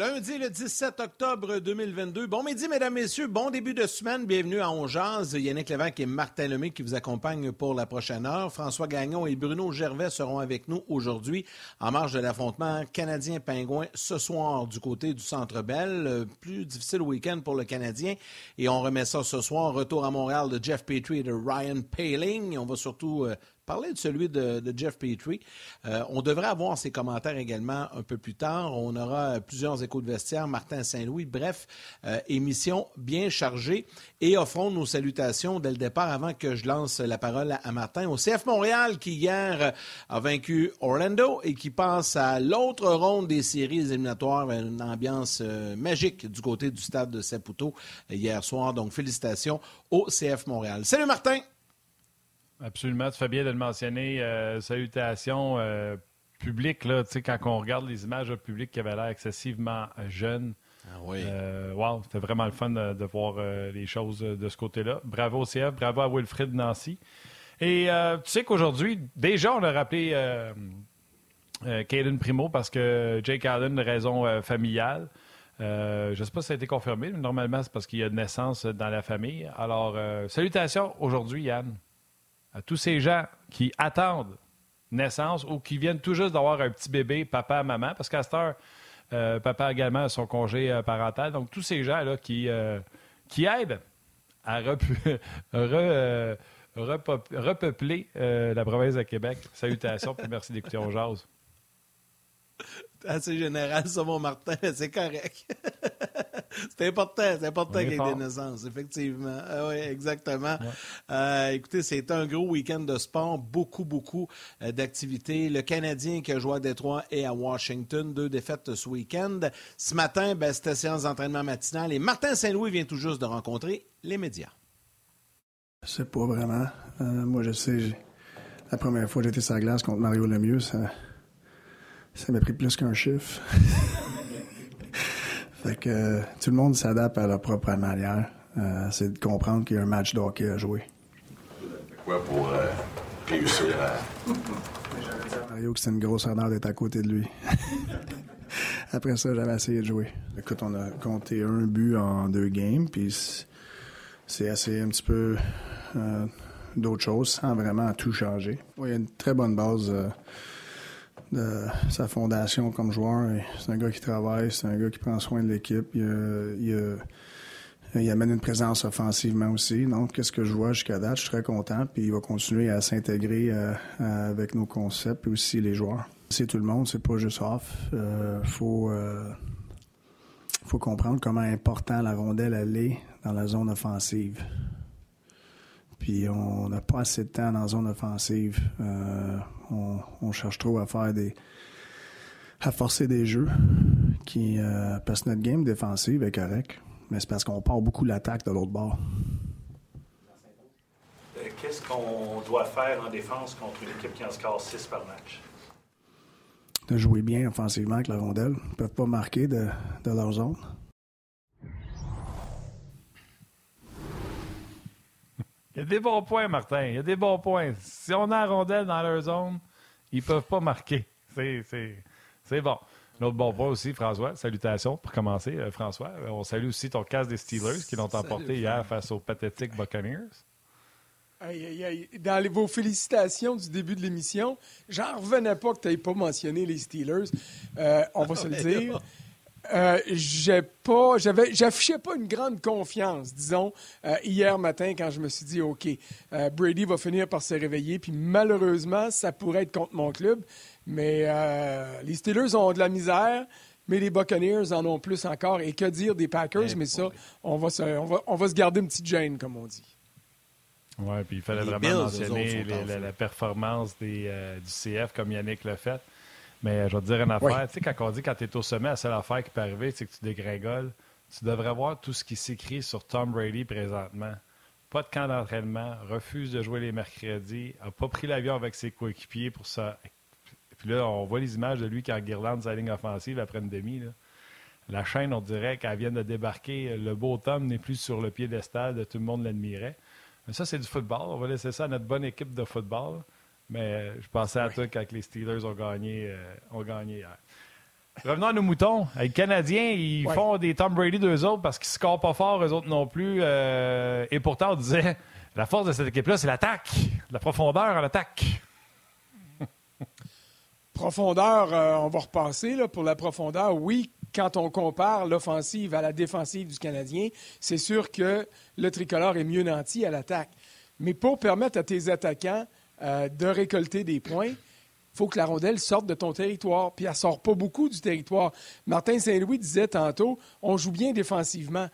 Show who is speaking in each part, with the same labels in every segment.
Speaker 1: Lundi, le 17 octobre 2022. Bon midi, mesdames, messieurs. Bon début de semaine. Bienvenue à Ongeaz. Yannick Lévesque et Martin Lemay qui vous accompagnent pour la prochaine heure. François Gagnon et Bruno Gervais seront avec nous aujourd'hui en marge de l'affrontement Canadien-Pingouin ce soir du côté du Centre Bell. Plus difficile week-end pour le Canadien. Et on remet ça ce soir. Retour à Montréal de Jeff Petrie et de Ryan Paling. On va surtout euh, parler de celui de, Jeff Petrie. Euh, on devrait avoir ses commentaires également un peu plus tard. On aura plusieurs échos de vestiaire, Martin Saint-Louis. Bref, euh, émission bien chargée. Et offrons nos salutations dès le départ avant que je lance la parole à, Martin. Au CF Montréal qui hier a vaincu Orlando et qui passe à l'autre ronde des séries éliminatoires. Une ambiance euh, magique du côté du stade de Saputo hier soir. Donc félicitations au CF Montréal. Salut Martin!
Speaker 2: Absolument, tu fais bien de le mentionner. Euh, salutations euh, publiques, là, quand on regarde les images publiques qui avaient l'air excessivement jeunes.
Speaker 1: Ah oui.
Speaker 2: Euh, wow, c'était vraiment le fun de, voir les choses de ce côté-là. Bravo au CF, bravo à Wilfrid Nancy. Et tu sais qu'aujourd'hui, déjà, on a rappelé Caden Primo parce que Jake Allen, raison familiale. je ne sais pas si ça a été confirmé, mais normalement, c'est parce qu'il y a de naissance dans la famille. Alors, salutations aujourd'hui, Yann à tous ces gens qui attendent naissance ou qui viennent tout juste d'avoir un petit bébé, papa, maman, parce qu'à cette heure, euh, papa également a son congé euh, parental. Donc, tous ces gens-là qui, euh, qui aident à repeupler la province de Québec. Salutations, et merci d'écouter On Jase
Speaker 1: assez général, ça, mon Martin, c'est correct. c'est important, c'est important qu'il y ait des naissances, effectivement. Ah oui, exactement. Euh, écoutez, c'est un gros week-end de sport, beaucoup, beaucoup euh, d'activités. Le Canadien qui a joué à Détroit et à Washington, deux défaites ce week-end. Ce matin, ben, c'était séance d'entraînement matinale et Martin Saint-Louis vient tout juste de rencontrer les médias.
Speaker 3: Je sais pas vraiment. Euh, moi, je sais, la première fois que j'étais sur la glace contre Mario Lemieux, ça ça m'a pris plus qu'un chiffre. fait que tout le monde s'adapte à leur propre manière. Euh, c'est de comprendre qu'il y a un match de hockey à jouer.
Speaker 4: Quoi pour euh, réussir à.
Speaker 3: Mario, que c'est une grosse honneur d'être à côté de lui. Après ça, j'avais essayé de jouer. Écoute, on a compté un but en deux games, puis c'est assez un petit peu euh, d'autres choses sans vraiment tout changer. il y a une très bonne base de sa fondation comme joueur. C'est un gars qui travaille, c'est un gars qui prend soin de l'équipe. Il, amène une présence offensivement aussi. Donc, qu'est-ce que je vois jusqu'à date? Je suis très content. Puis il va continuer à s'intégrer euh, avec nos concepts et aussi les joueurs. C'est tout le monde, c'est pas juste off. Euh, faut, euh, faut comprendre comment important la rondelle elle est dans la zone offensive. Puis on n'a pas assez de temps dans la zone offensive. Euh, on, cherche trop à faire des. à forcer des jeux. Qui, euh, parce que notre game défensive est correct. Mais c'est parce qu'on part beaucoup l'attaque de l'autre bord.
Speaker 5: Euh, qu'est-ce qu'on doit faire en défense contre une équipe qui en score 6 par match?
Speaker 3: De jouer bien offensivement avec la rondelle. Ils ne peuvent pas marquer de, de leur zone.
Speaker 2: Il y a des bons points, Martin. Il y a des bons points. Si on a la rondelle dans leur zone, ils ne peuvent pas marquer. C'est bon. L'autre bon point aussi, François. Salutations pour commencer, euh, François. On salue aussi ton casse des Steelers qui l'ont emporté hier face aux pathétiques Buccaneers.
Speaker 6: Dans vos félicitations du début de l'émission, j'en revenais pas que tu n'aies pas mentionné les Steelers. Euh, on va se le dire. Euh, j'ai pas, j'avais, j'affichais pas une grande confiance, disons, euh, hier matin quand je me suis dit, OK, euh, Brady va finir par se réveiller, puis malheureusement, ça pourrait être contre mon club, mais les Steelers ont de la misère, mais les Buccaneers en ont plus encore, et que dire des Packers, mais ça, on va, se, on, va, se garder une petite gêne, comme on dit.
Speaker 2: Oui, puis il fallait vraiment mentionner la, performance des, du CF, comme Yannick l'a fait. Mais je vais te dire une affaire. Tu sais, quand on dit quand tu es au sommet, la seule affaire qui peut arriver, c'est que tu dégringoles. Tu devrais voir tout ce qui s'écrit sur Tom Brady présentement. Pas de camp d'entraînement, refuse de jouer les mercredis, n'a pas pris l'avion avec ses coéquipiers pour ça. Puis là, on voit les images de lui qui en guirlande sa ligne offensive après une demi. La chaîne, on dirait qu'elle vient de débarquer. Le beau Tom n'est plus sur le piédestal de tout le monde l'admirait. Mais ça, c'est du football. On va laisser ça à notre bonne équipe de football. Mais euh, je pensais à toi quand les Steelers ont gagné, euh, ont gagné hier. revenons à nos moutons. Les Canadiens, ils font des Tom Brady d'eux autres parce qu'ils ne scorent pas fort, eux autres non plus. Euh, et pourtant, on disait, la force de cette équipe-là, c'est l'attaque. La profondeur à l'attaque.
Speaker 6: profondeur, euh, on va repasser là, pour la profondeur. Oui, quand on compare l'offensive à la défensive du Canadien, c'est sûr que le tricolore est mieux nanti à l'attaque. Mais pour permettre à tes attaquants euh, de récolter des points, il faut que la rondelle sorte de ton territoire. Puis elle ne sort pas beaucoup du territoire. Martin Saint-Louis disait tantôt, on joue bien défensivement.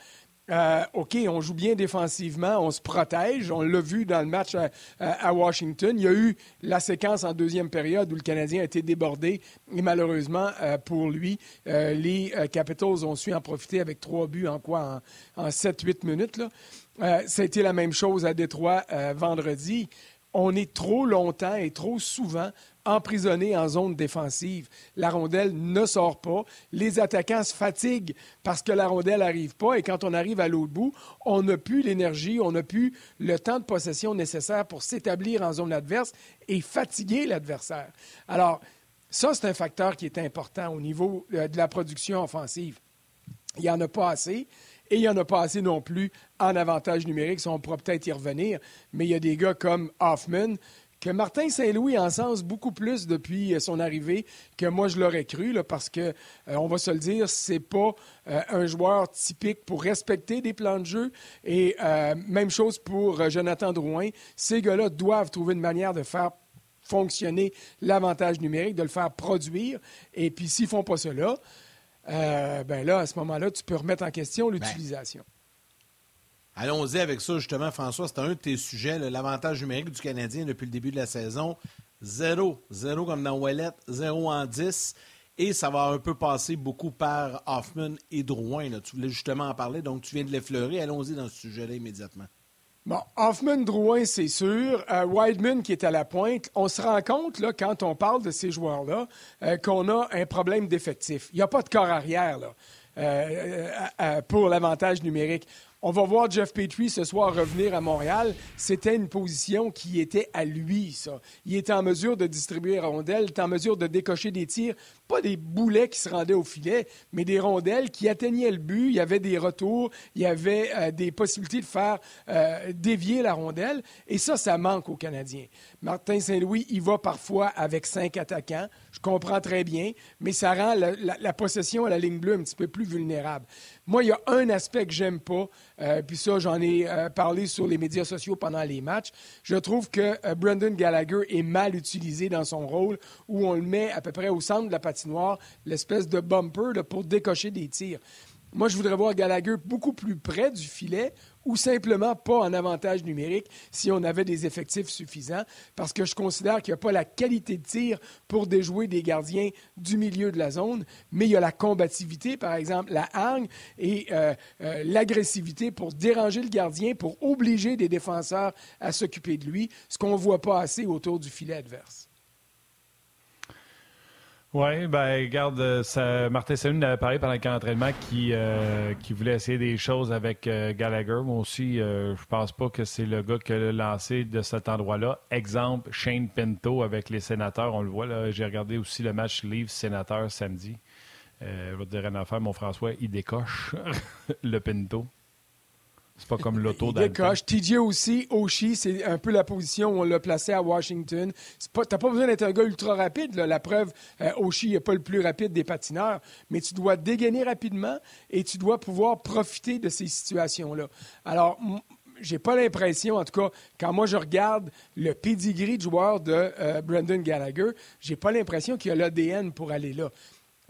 Speaker 6: Euh, OK, on joue bien défensivement, on se protège. On l'a vu dans le match à, Washington. Il y a eu la séquence en deuxième période où le Canadien a été débordé et malheureusement euh, pour lui, les Capitals ont su en profiter avec trois buts en quoi? En, 7-8 minutes. Ça a été la même chose à Détroit vendredi on est trop longtemps et trop souvent emprisonné en zone défensive. La rondelle ne sort pas. Les attaquants se fatiguent parce que la rondelle n'arrive pas. Et quand on arrive à l'autre bout, on n'a plus l'énergie, on n'a plus le temps de possession nécessaire pour s'établir en zone adverse et fatiguer l'adversaire. Alors, ça, c'est un facteur qui est important au niveau euh, de la production offensive. Il n'y en a pas assez. Et il n'y en a pas assez non plus en avantage numérique. Ça, on pourra peut-être y revenir. Mais il y a des gars comme Hoffman, que Martin Saint-Louis en sens beaucoup plus depuis euh, son arrivée que moi je l'aurais cru, parce que, euh, on va se le dire, c'est pas euh, un joueur typique pour respecter des plans de jeu. Et même chose pour Jonathan Drouin. Ces gars-là doivent trouver une manière de faire fonctionner l'avantage numérique, de le faire produire. Et puis s'ils font pas cela, euh, ben là, à ce moment-là, tu peux remettre en question ben, l'utilisation.
Speaker 1: Allons-y avec ça, justement, François. C'est un de tes sujets, l'avantage numérique du Canadien depuis le début de la saison. Zéro. Zéro comme dans Wallet, zéro en 10. Et ça va un peu passer beaucoup par Hoffman et Drouin. Tu voulais justement en parler, donc tu viens de l'effleurer. Allons-y dans ce sujet-là immédiatement.
Speaker 6: Bon, Hoffman, Drouin, c'est sûr. Euh, Wideman qui est à la pointe. On se rend compte, là, quand on parle de ces joueurs-là, euh, qu'on a un problème d'effectif. Il n'y a pas de corps arrière là, euh, pour l'avantage numérique. On va voir Jeff Petrie ce soir revenir à Montréal. C'était une position qui était à lui, ça. Il était en mesure de distribuer rondelles, il était en mesure de décocher des tirs, pas des boulets qui se rendaient au filet, mais des rondelles qui atteignaient le but. Il y avait des retours, il y avait euh, des possibilités de faire euh, dévier la rondelle. Et ça, ça manque aux Canadiens. Martin Saint-Louis, il va parfois avec cinq attaquants. Je comprends très bien, mais ça rend la, possession à la ligne bleue un petit peu plus vulnérable. Moi, il y a un aspect que j'aime pas, euh, puis ça, j'en ai parlé sur les médias sociaux pendant les matchs. Je trouve que Brendan Gallagher est mal utilisé dans son rôle, où on le met à peu près au centre de la noire, l'espèce de bumper pour décocher des tirs. Moi, je voudrais voir Gallagher beaucoup plus près du filet ou simplement pas en avantage numérique si on avait des effectifs suffisants, parce que je considère qu'il n'y a pas la qualité de tir pour déjouer des gardiens du milieu de la zone, mais il y a la combativité, par exemple, la hargne et euh, euh, l'agressivité pour déranger le gardien, pour obliger des défenseurs à s'occuper de lui, ce qu'on ne voit pas assez autour du filet adverse.
Speaker 2: Oui, ben regarde, euh, ça, Martin Salut avait parlé pendant le camp d'entraînement qui, euh, qui voulait essayer des choses avec euh, Gallagher. Moi aussi, je pense pas que c'est le gars qui a lancé de cet endroit-là. Exemple, Shane Pinto avec les sénateurs, on le voit là. J'ai regardé aussi le match Leafs sénateur samedi. je vais te dire une affaire, mon François, il décoche le Pinto. C'est pas comme l'auto
Speaker 6: décoche. TJ aussi, Oshie, c'est un peu la position où on l'a placé à Washington. Tu n'as pas besoin d'être un gars ultra rapide. La preuve, euh, Oshie n'est pas le plus rapide des patineurs, mais tu dois dégainer rapidement et tu dois pouvoir profiter de ces situations-là. Alors, j'ai pas l'impression, en tout cas, quand moi je regarde le pedigree de joueur de euh, Brendan Gallagher, j'ai pas l'impression qu'il y a l'ADN pour aller là.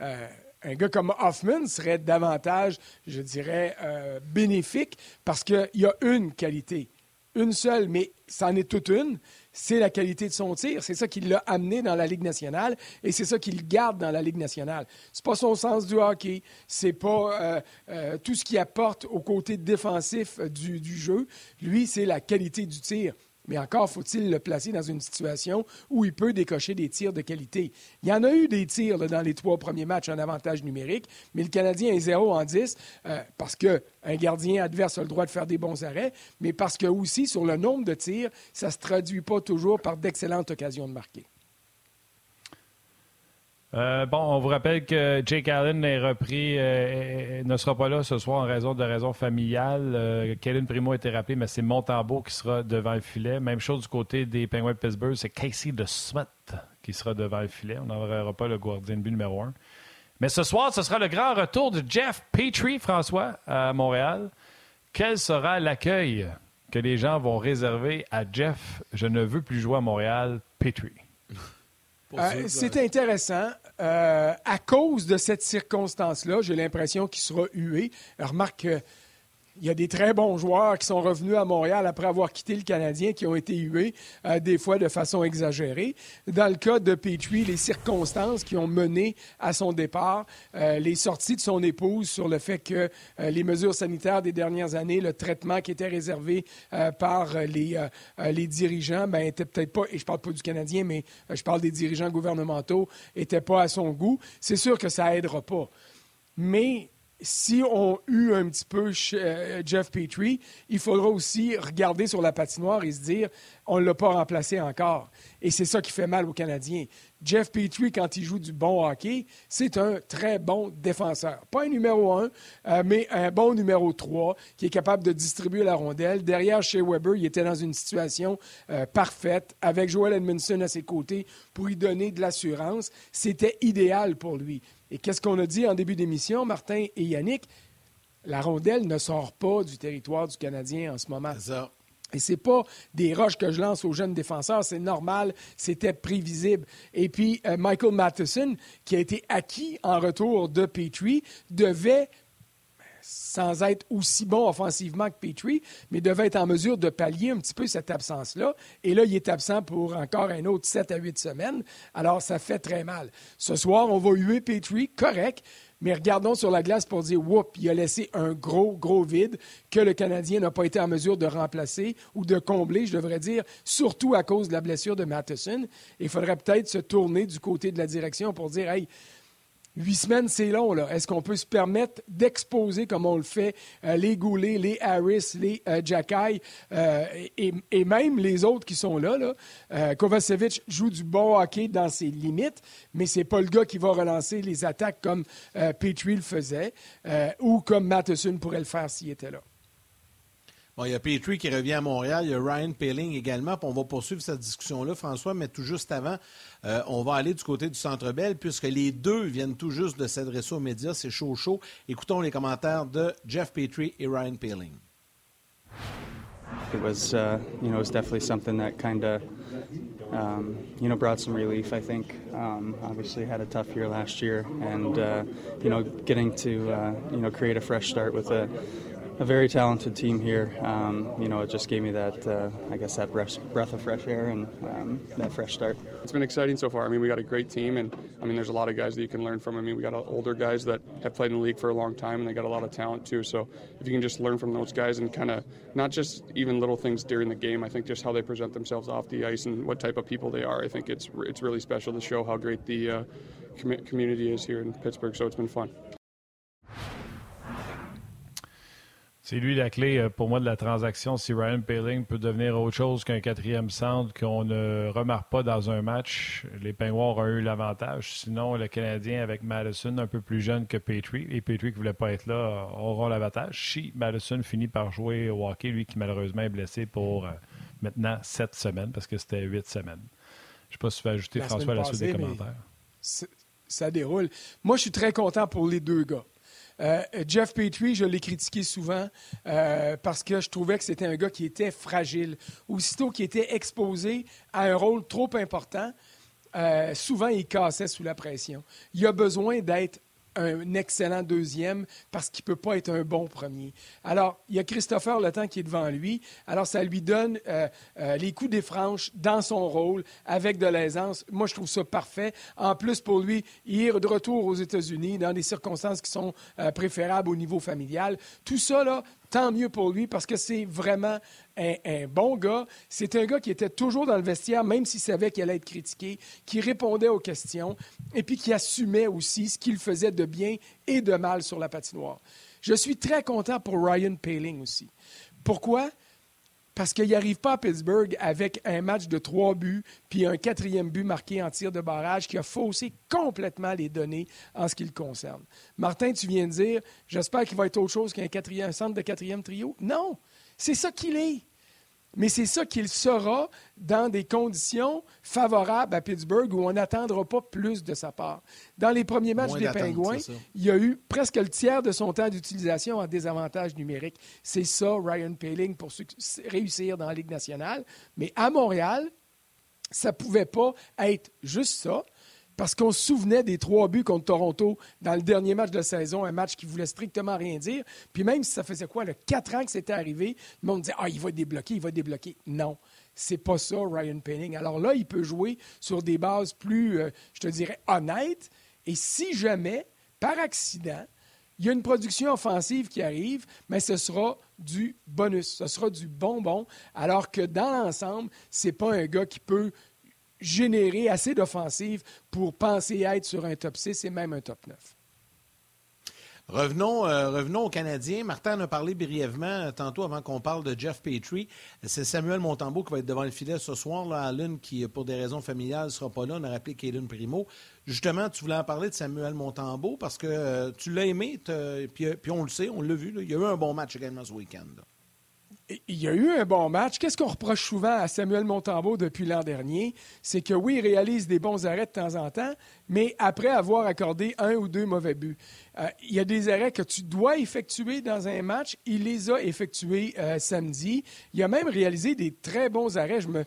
Speaker 6: Euh, un gars comme Hoffman serait davantage, je dirais, euh, bénéfique parce qu'il y a une qualité, une seule, mais c'en est toute une, c'est la qualité de son tir. C'est ça qui l'a amené dans la Ligue nationale et c'est ça qu'il garde dans la Ligue nationale. C'est pas son sens du hockey, c'est pas euh, euh, tout ce qu'il apporte au côté défensif du jeu. Lui, c'est la qualité du tir. Mais encore faut-il le placer dans une situation où il peut décocher des tirs de qualité. Il y en a eu des tirs dans les trois premiers matchs en avantage numérique, mais le Canadien est 0 en 10 euh, parce qu'un gardien adverse a le droit de faire des bons arrêts, mais parce que aussi, sur le nombre de tirs, ça ne se traduit pas toujours par d'excellentes occasions de marquer.
Speaker 2: Euh, bon, on vous rappelle que Jake Allen est repris, euh, ne sera pas là ce soir en raison de raisons familiales. Euh, Primo a été rappelé, mais c'est Montembeau qui sera devant le filet. Même chose du côté des Penguins de Pittsburgh, c'est Casey de Smith qui sera devant le filet. On n'aura pas le gardien de but numéro un. Mais ce soir, ce sera le grand retour de Jeff Petrie, François, à Montréal. Quel sera l'accueil que les gens vont réserver à Jeff? Je ne veux plus jouer à Montréal, Petrie?
Speaker 6: Euh, c'est intéressant. Euh, à cause de cette circonstance-là, j'ai l'impression qu'il sera hué. remarque il y a des très bons joueurs qui sont revenus à Montréal après avoir quitté le Canadien, qui ont été hués, euh, des fois de façon exagérée. Dans le cas de Petrie, les circonstances qui ont mené à son départ, euh, les sorties de son épouse sur le fait que euh, les mesures sanitaires des dernières années, le traitement qui était réservé par les, les dirigeants, ben, était peut-être pas, et je parle pas du Canadien, mais je parle des dirigeants gouvernementaux, n'était pas à son goût. C'est sûr que ça aidera pas. Mais si on eut un petit peu euh, Jeff Petrie, il faudra aussi regarder sur la patinoire et se dire on ne l'a pas remplacé encore. Et c'est ça qui fait mal aux Canadiens. Jeff Petrie, quand il joue du bon hockey, c'est un très bon défenseur. Pas un numéro un, euh, mais un bon numéro trois qui est capable de distribuer la rondelle. Derrière, chez Weber, il était dans une situation euh, parfaite avec Joel Edmondson à ses côtés pour lui donner de l'assurance. C'était idéal pour lui. Et qu'est-ce qu'on a dit en début d'émission, Martin et Yannick? La rondelle ne sort pas du territoire du Canadien en ce moment.
Speaker 1: C'est ça.
Speaker 6: Et c'est pas des roches que je lance aux jeunes défenseurs, c'est normal, c'était prévisible. Et puis euh, Michael Matheson, qui a été acquis en retour de Petrie, devait sans être aussi bon offensivement que Petrie, mais devait être en mesure de pallier un petit peu cette absence-là. Et là, il est absent pour encore un autre 7 à 8 semaines. Alors, ça fait très mal. Ce soir, on va huer Petrie, correct, mais regardons sur la glace pour dire, whoop, il a laissé un gros, gros vide que le Canadien n'a pas été en mesure de remplacer ou de combler, je devrais dire, surtout à cause de la blessure de Matheson. Il faudrait peut-être se tourner du côté de la direction pour dire, hey, Huit semaines, c'est long. Là. Est-ce qu'on peut se permettre d'exposer, comme on le fait, euh, les Goulet, les Harris, les euh, euh et, même les autres qui sont là? là? Euh, Kovacevic joue du bon hockey dans ses limites, mais c'est pas le gars qui va relancer les attaques comme Petrie le faisait ou comme Matheson pourrait le faire s'il était là.
Speaker 1: Bon, il y a Petrie qui revient à Montréal, il y a Ryan Paling également, on va poursuivre cette discussion-là, François, mais tout juste avant, euh, on va aller du côté du Centre Bell, puisque les deux viennent tout juste de s'adresser aux médias, c'est chaud chaud. Écoutons les commentaires de Jeff Petrie et Ryan Paling.
Speaker 7: It was, uh, you know, it was definitely something that kind of, um, you know, brought some relief. I think, um, obviously, had a tough year last year, and uh, you know, getting to, uh, you know, create a fresh start with a a very talented team here. Um, you know, it just gave me that, uh, I guess, that breath, of fresh air and um, that fresh start.
Speaker 8: It's been exciting so far. I mean, we got a great team, and I mean, there's a lot of guys that you can learn from. I mean, we got older guys that have played in the league for a long time, and they got a lot of talent too. So if you can just learn from those guys and kind of not just even little things during the game, I think just how they present themselves off the ice and what type of people they are. I think it's it's really special to show how great the uh, com- community is here in Pittsburgh. So it's been fun.
Speaker 2: C'est lui la clé euh, pour moi de la transaction. Si Ryan Paling peut devenir autre chose qu'un quatrième centre qu'on ne remarque pas dans un match, les Penguins auront eu l'avantage. Sinon, le Canadien avec Madison, un peu plus jeune que Petrie, et Petrie qui ne voulait pas être là, auront l'avantage. Si Madison finit par jouer au hockey, lui qui malheureusement est blessé pour euh, maintenant sept semaines, parce que c'était huit semaines. Je ne sais pas si tu veux ajouter, François, à la suite des commentaires.
Speaker 6: Ça déroule. Moi, je suis très content pour les deux gars. Euh, Jeff Petrie, je l'ai critiqué souvent euh, parce que je trouvais que c'était un gars qui était fragile. Aussitôt qu'il était exposé à un rôle trop important, euh, souvent il cassait sous la pression. Il a besoin d'être un excellent deuxième parce qu'il ne peut pas être un bon premier. Alors, il y a Christopher Le Temps qui est devant lui. Alors, ça lui donne euh, euh, les coups des franches dans son rôle avec de l'aisance. Moi, je trouve ça parfait. En plus, pour lui, il est de retour aux États-Unis dans des circonstances qui sont euh, préférables au niveau familial. Tout ça, là, tant mieux pour lui parce que c'est vraiment un, bon gars. C'est un gars qui était toujours dans le vestiaire, même s'il savait qu'il allait être critiqué, qui répondait aux questions et puis qui assumait aussi ce qu'il faisait de bien et de mal sur la patinoire. Je suis très content pour Ryan Paling aussi. Pourquoi? Parce qu'il n'arrive pas à Pittsburgh avec un match de trois buts, puis un quatrième but marqué en tir de barrage qui a faussé complètement les données en ce qui le concerne. Martin, tu viens de dire, j'espère qu'il va être autre chose qu'un centre de quatrième trio. Non, c'est ça qu'il est mais c'est ça qu'il sera dans des conditions favorables à Pittsburgh où on n'attendra pas plus de sa part. Dans les premiers matchs des Pingouins, il y a eu presque le tiers de son temps d'utilisation en désavantage numérique. C'est ça, Ryan Paling, pour réussir dans la Ligue nationale. Mais à Montréal, ça ne pouvait pas être juste ça parce qu'on se souvenait des trois buts contre Toronto dans le dernier match de la saison, un match qui voulait strictement rien dire. Puis même si ça faisait quoi, le quatre ans que c'était arrivé, le monde disait Ah, il va débloquer, il va débloquer. Non. C'est pas ça, Ryan Penning. Alors là, il peut jouer sur des bases plus, euh, je te dirais, honnêtes. Et si jamais, par accident, il y a une production offensive qui arrive, mais ce sera du bonus, ce sera du bonbon, alors que dans l'ensemble, c'est pas un gars qui peut générer assez d'offensives pour penser être sur un top 6 et même un top 9.
Speaker 1: Revenons, euh, revenons aux Canadiens. Martin en a parlé brièvement euh, tantôt avant qu'on parle de Jeff Petrie. C'est Samuel Montembeau qui va être devant le filet ce soir. Là, Allen, qui, pour des raisons familiales, ne sera pas là. On a rappelé Kaylin Primo. Justement, tu voulais en parler de Samuel Montembeau parce que euh, tu l'as aimé, puis, on le sait, on l'a vu. il y a eu un bon match également ce week-end
Speaker 6: il y a eu un bon match. Qu'est-ce qu'on reproche souvent à Samuel Montembeau depuis l'an dernier? C'est que oui, il réalise des bons arrêts de temps en temps, mais après avoir accordé un ou deux mauvais buts. Euh, il y a des arrêts que tu dois effectuer dans un match. Il les a effectués euh, samedi. Il a même réalisé des très bons arrêts. Je me,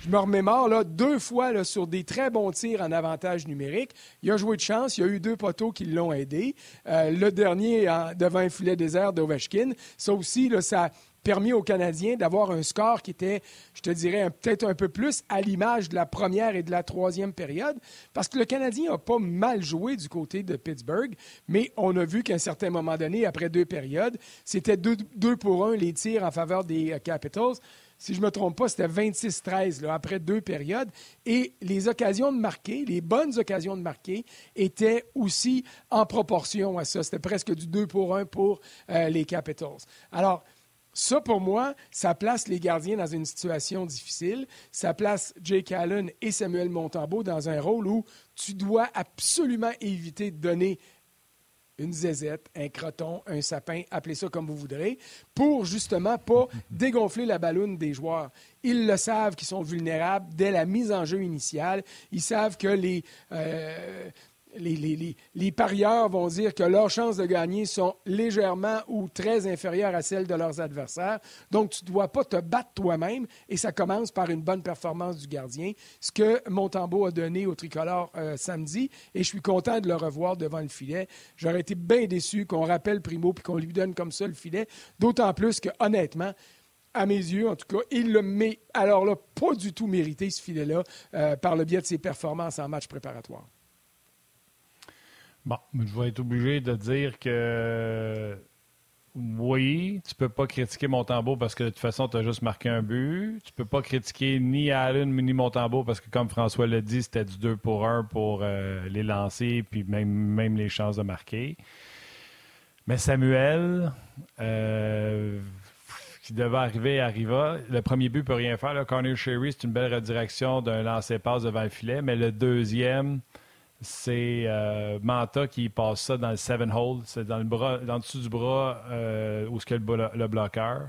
Speaker 6: je, me remémore là, deux fois sur des très bons tirs en avantage numérique. Il a joué de chance. Il y a eu deux poteaux qui l'ont aidé. Euh, le dernier devant un filet désert d'Ovechkin. Ça aussi, là, ça permis aux Canadiens d'avoir un score qui était, je te dirais, peut-être un peu plus à l'image de la première et de la troisième période, parce que le Canadien n'a pas mal joué du côté de Pittsburgh, mais on a vu qu'à un certain moment donné, après deux périodes, c'était deux, pour un les tirs en faveur des euh, Capitals si je ne me trompe pas, c'était 26-13 après deux périodes. Et les occasions de marquer, les bonnes occasions de marquer, étaient aussi en proportion à ça. C'était presque du 2 pour 1 pour euh, les Capitals. Alors, ça, pour moi, ça place les gardiens dans une situation difficile. Ça place Jake Allen et Samuel Montembeau dans un rôle où tu dois absolument éviter de donner une zézette, un croton, un sapin, appelez ça comme vous voudrez, pour justement pas dégonfler la ballonne des joueurs. Ils le savent qu'ils sont vulnérables dès la mise en jeu initiale. Ils savent que les, euh, les, parieurs vont dire que leurs chances de gagner sont légèrement ou très inférieures à celles de leurs adversaires. Donc, tu ne dois pas te battre toi-même et ça commence par une bonne performance du gardien, ce que Montembeau a donné au tricolore euh, samedi et je suis content de le revoir devant le filet. J'aurais été bien déçu qu'on rappelle Primo puis qu'on lui donne comme ça le filet, d'autant plus que, honnêtement, à mes yeux, en tout cas, il le met, alors là, pas du tout mérité, ce filet-là, euh, par le biais de ses performances en match préparatoire.
Speaker 2: Bon, je vais être obligé de dire que oui, tu peux pas critiquer Montembeau parce que de toute façon, tu as juste marqué un but. Tu peux pas critiquer ni Allen ni Montembeau parce que, comme François l'a dit, c'était du 2 pour 1 pour euh, les lancer puis même, même les chances de marquer. Mais Samuel, euh, qui devait arriver, arriva. Le premier but peut rien faire. Là. Connor Sherry, c'est une belle redirection d'un lancer-passe devant le filet, mais le deuxième, c'est euh, Manta qui passe ça dans le seven hole. C'est dans le bras, dans dessous du bras euh, où est le, le, bloqueur.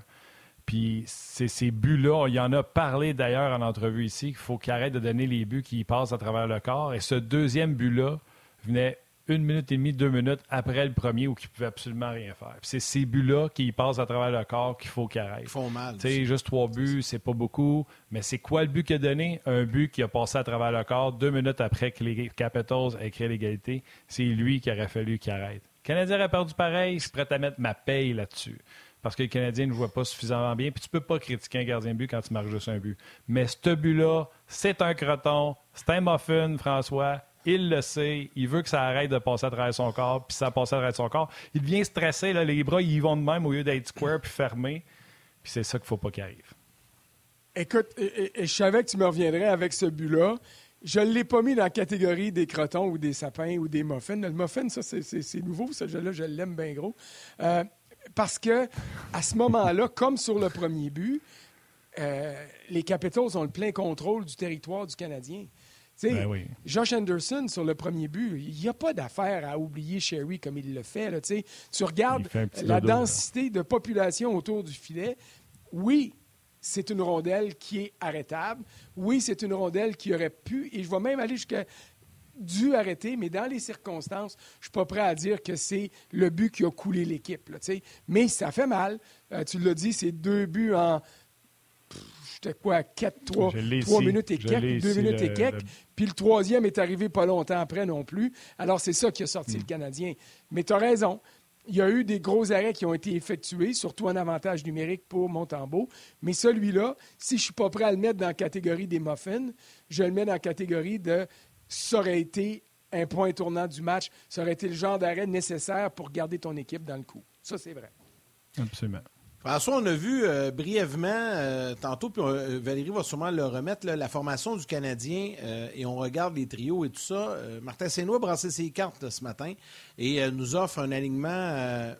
Speaker 2: Puis c'est ces buts-là, il y en a parlé d'ailleurs en entrevue ici, qu'il faut qu'il arrête de donner les buts qui passent à travers le corps. Et ce deuxième but-là venait une minute et demie, deux minutes après le premier où il ne pouvait absolument rien faire. C'est ces buts-là qui passent à travers le corps qu'il faut qu'il arrête. Ils
Speaker 1: font mal.
Speaker 2: sais, juste trois buts, c'est pas beaucoup. Mais c'est quoi le but qu'il a donné? Un but qui a passé à travers le corps deux minutes après que les Capitals aient créé l'égalité. C'est lui qui aurait fallu qu'il arrête. Le Canadien aurait perdu pareil, je suis prêt à mettre ma paye là-dessus. Parce que le Canadien ne voit pas suffisamment bien. Puis tu peux pas critiquer un gardien de but quand tu marques juste un but. Mais ce but-là, c'est un croton, c'est un muffin, François il le sait. Il veut que ça arrête de passer à travers son corps. Puis ça passe à travers son corps. Il devient stressé. Là, les bras, ils vont de même au lieu d'être square puis fermés. Puis c'est ça qu'il faut pas qu'il arrive.
Speaker 6: Écoute, je savais que tu me reviendrais avec ce but-là. Je ne l'ai pas mis dans la catégorie des crotons ou des sapins ou des muffins. Le muffin, ça, c'est nouveau. Ce jeu-là, je l'aime bien gros. Euh, parce que à ce moment-là, comme sur le premier but, euh, les Capitals ont le plein contrôle du territoire du Canadien. Ben oui. Josh Anderson, sur le premier but, il n'y a pas d'affaire à oublier Sherry comme il le fait. Là, tu regardes la densité de population autour du filet. Oui, c'est une rondelle qui est arrêtable. Oui, c'est une rondelle qui aurait pu, et je vais même aller jusqu'à dû arrêter, mais dans les circonstances, je ne suis pas prêt à dire que c'est le but qui a coulé l'équipe. Mais ça fait mal. Euh, tu l'as dit, c'est deux buts en j'étais quoi, 4, 3, 3 minutes et quelques, 2 minutes et quelques. Puis le troisième est arrivé pas longtemps après non plus. Alors, c'est ça qui a sorti le hmm. Canadien. Mais tu as raison. Il y a eu des gros arrêts qui ont été effectués, surtout en avantage numérique pour Montembeau. Mais celui-là, si je ne suis pas prêt à le mettre dans la catégorie des muffins, je le mets dans la catégorie de ça aurait été un point tournant du match. Ça aurait été le genre d'arrêt nécessaire pour garder ton équipe dans le coup. Ça, c'est vrai.
Speaker 2: Absolument.
Speaker 1: François, on a vu euh, brièvement euh, tantôt, puis euh, Valérie va sûrement le remettre, la formation du Canadien, et on regarde les trios et tout ça. Martin Sénois a brassé ses cartes ce matin et nous offre un alignement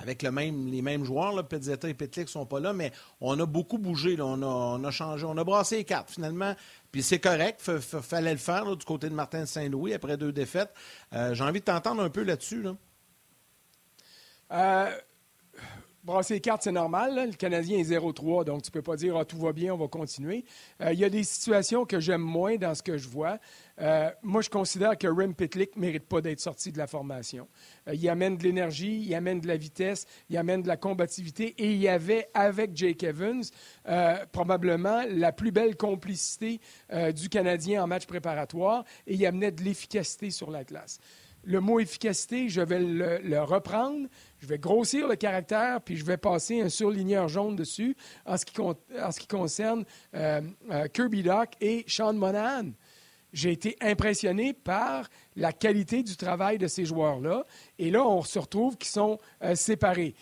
Speaker 1: avec le même, les mêmes joueurs. Là, et Petlik ne sont pas là, mais on a beaucoup bougé. On, a, changé, on a brassé les cartes finalement. Puis c'est correct, il fallait le faire du côté de Martin Saint-Louis après deux défaites. J'ai envie de t'entendre un peu là-dessus.
Speaker 6: Là. Brasser les cartes, c'est normal. Le Canadien est 0-3, donc tu ne peux pas dire ah, tout va bien, on va continuer. Euh, il y a des situations que j'aime moins dans ce que je vois. Euh, moi, je considère que Rim Pitlick ne mérite pas d'être sorti de la formation. Euh, il amène de l'énergie, il amène de la vitesse, il amène de la combativité et il y avait avec Jake Evans probablement la plus belle complicité du Canadien en match préparatoire et il amenait de l'efficacité sur la glace le mot efficacité, je vais le, reprendre, je vais grossir le caractère, puis je vais passer un surligneur jaune dessus en ce qui, concerne euh, euh, Kirby Doc et Sean Monahan. J'ai été impressionné par la qualité du travail de ces joueurs-là. Et là, on se retrouve qu'ils sont euh, séparés.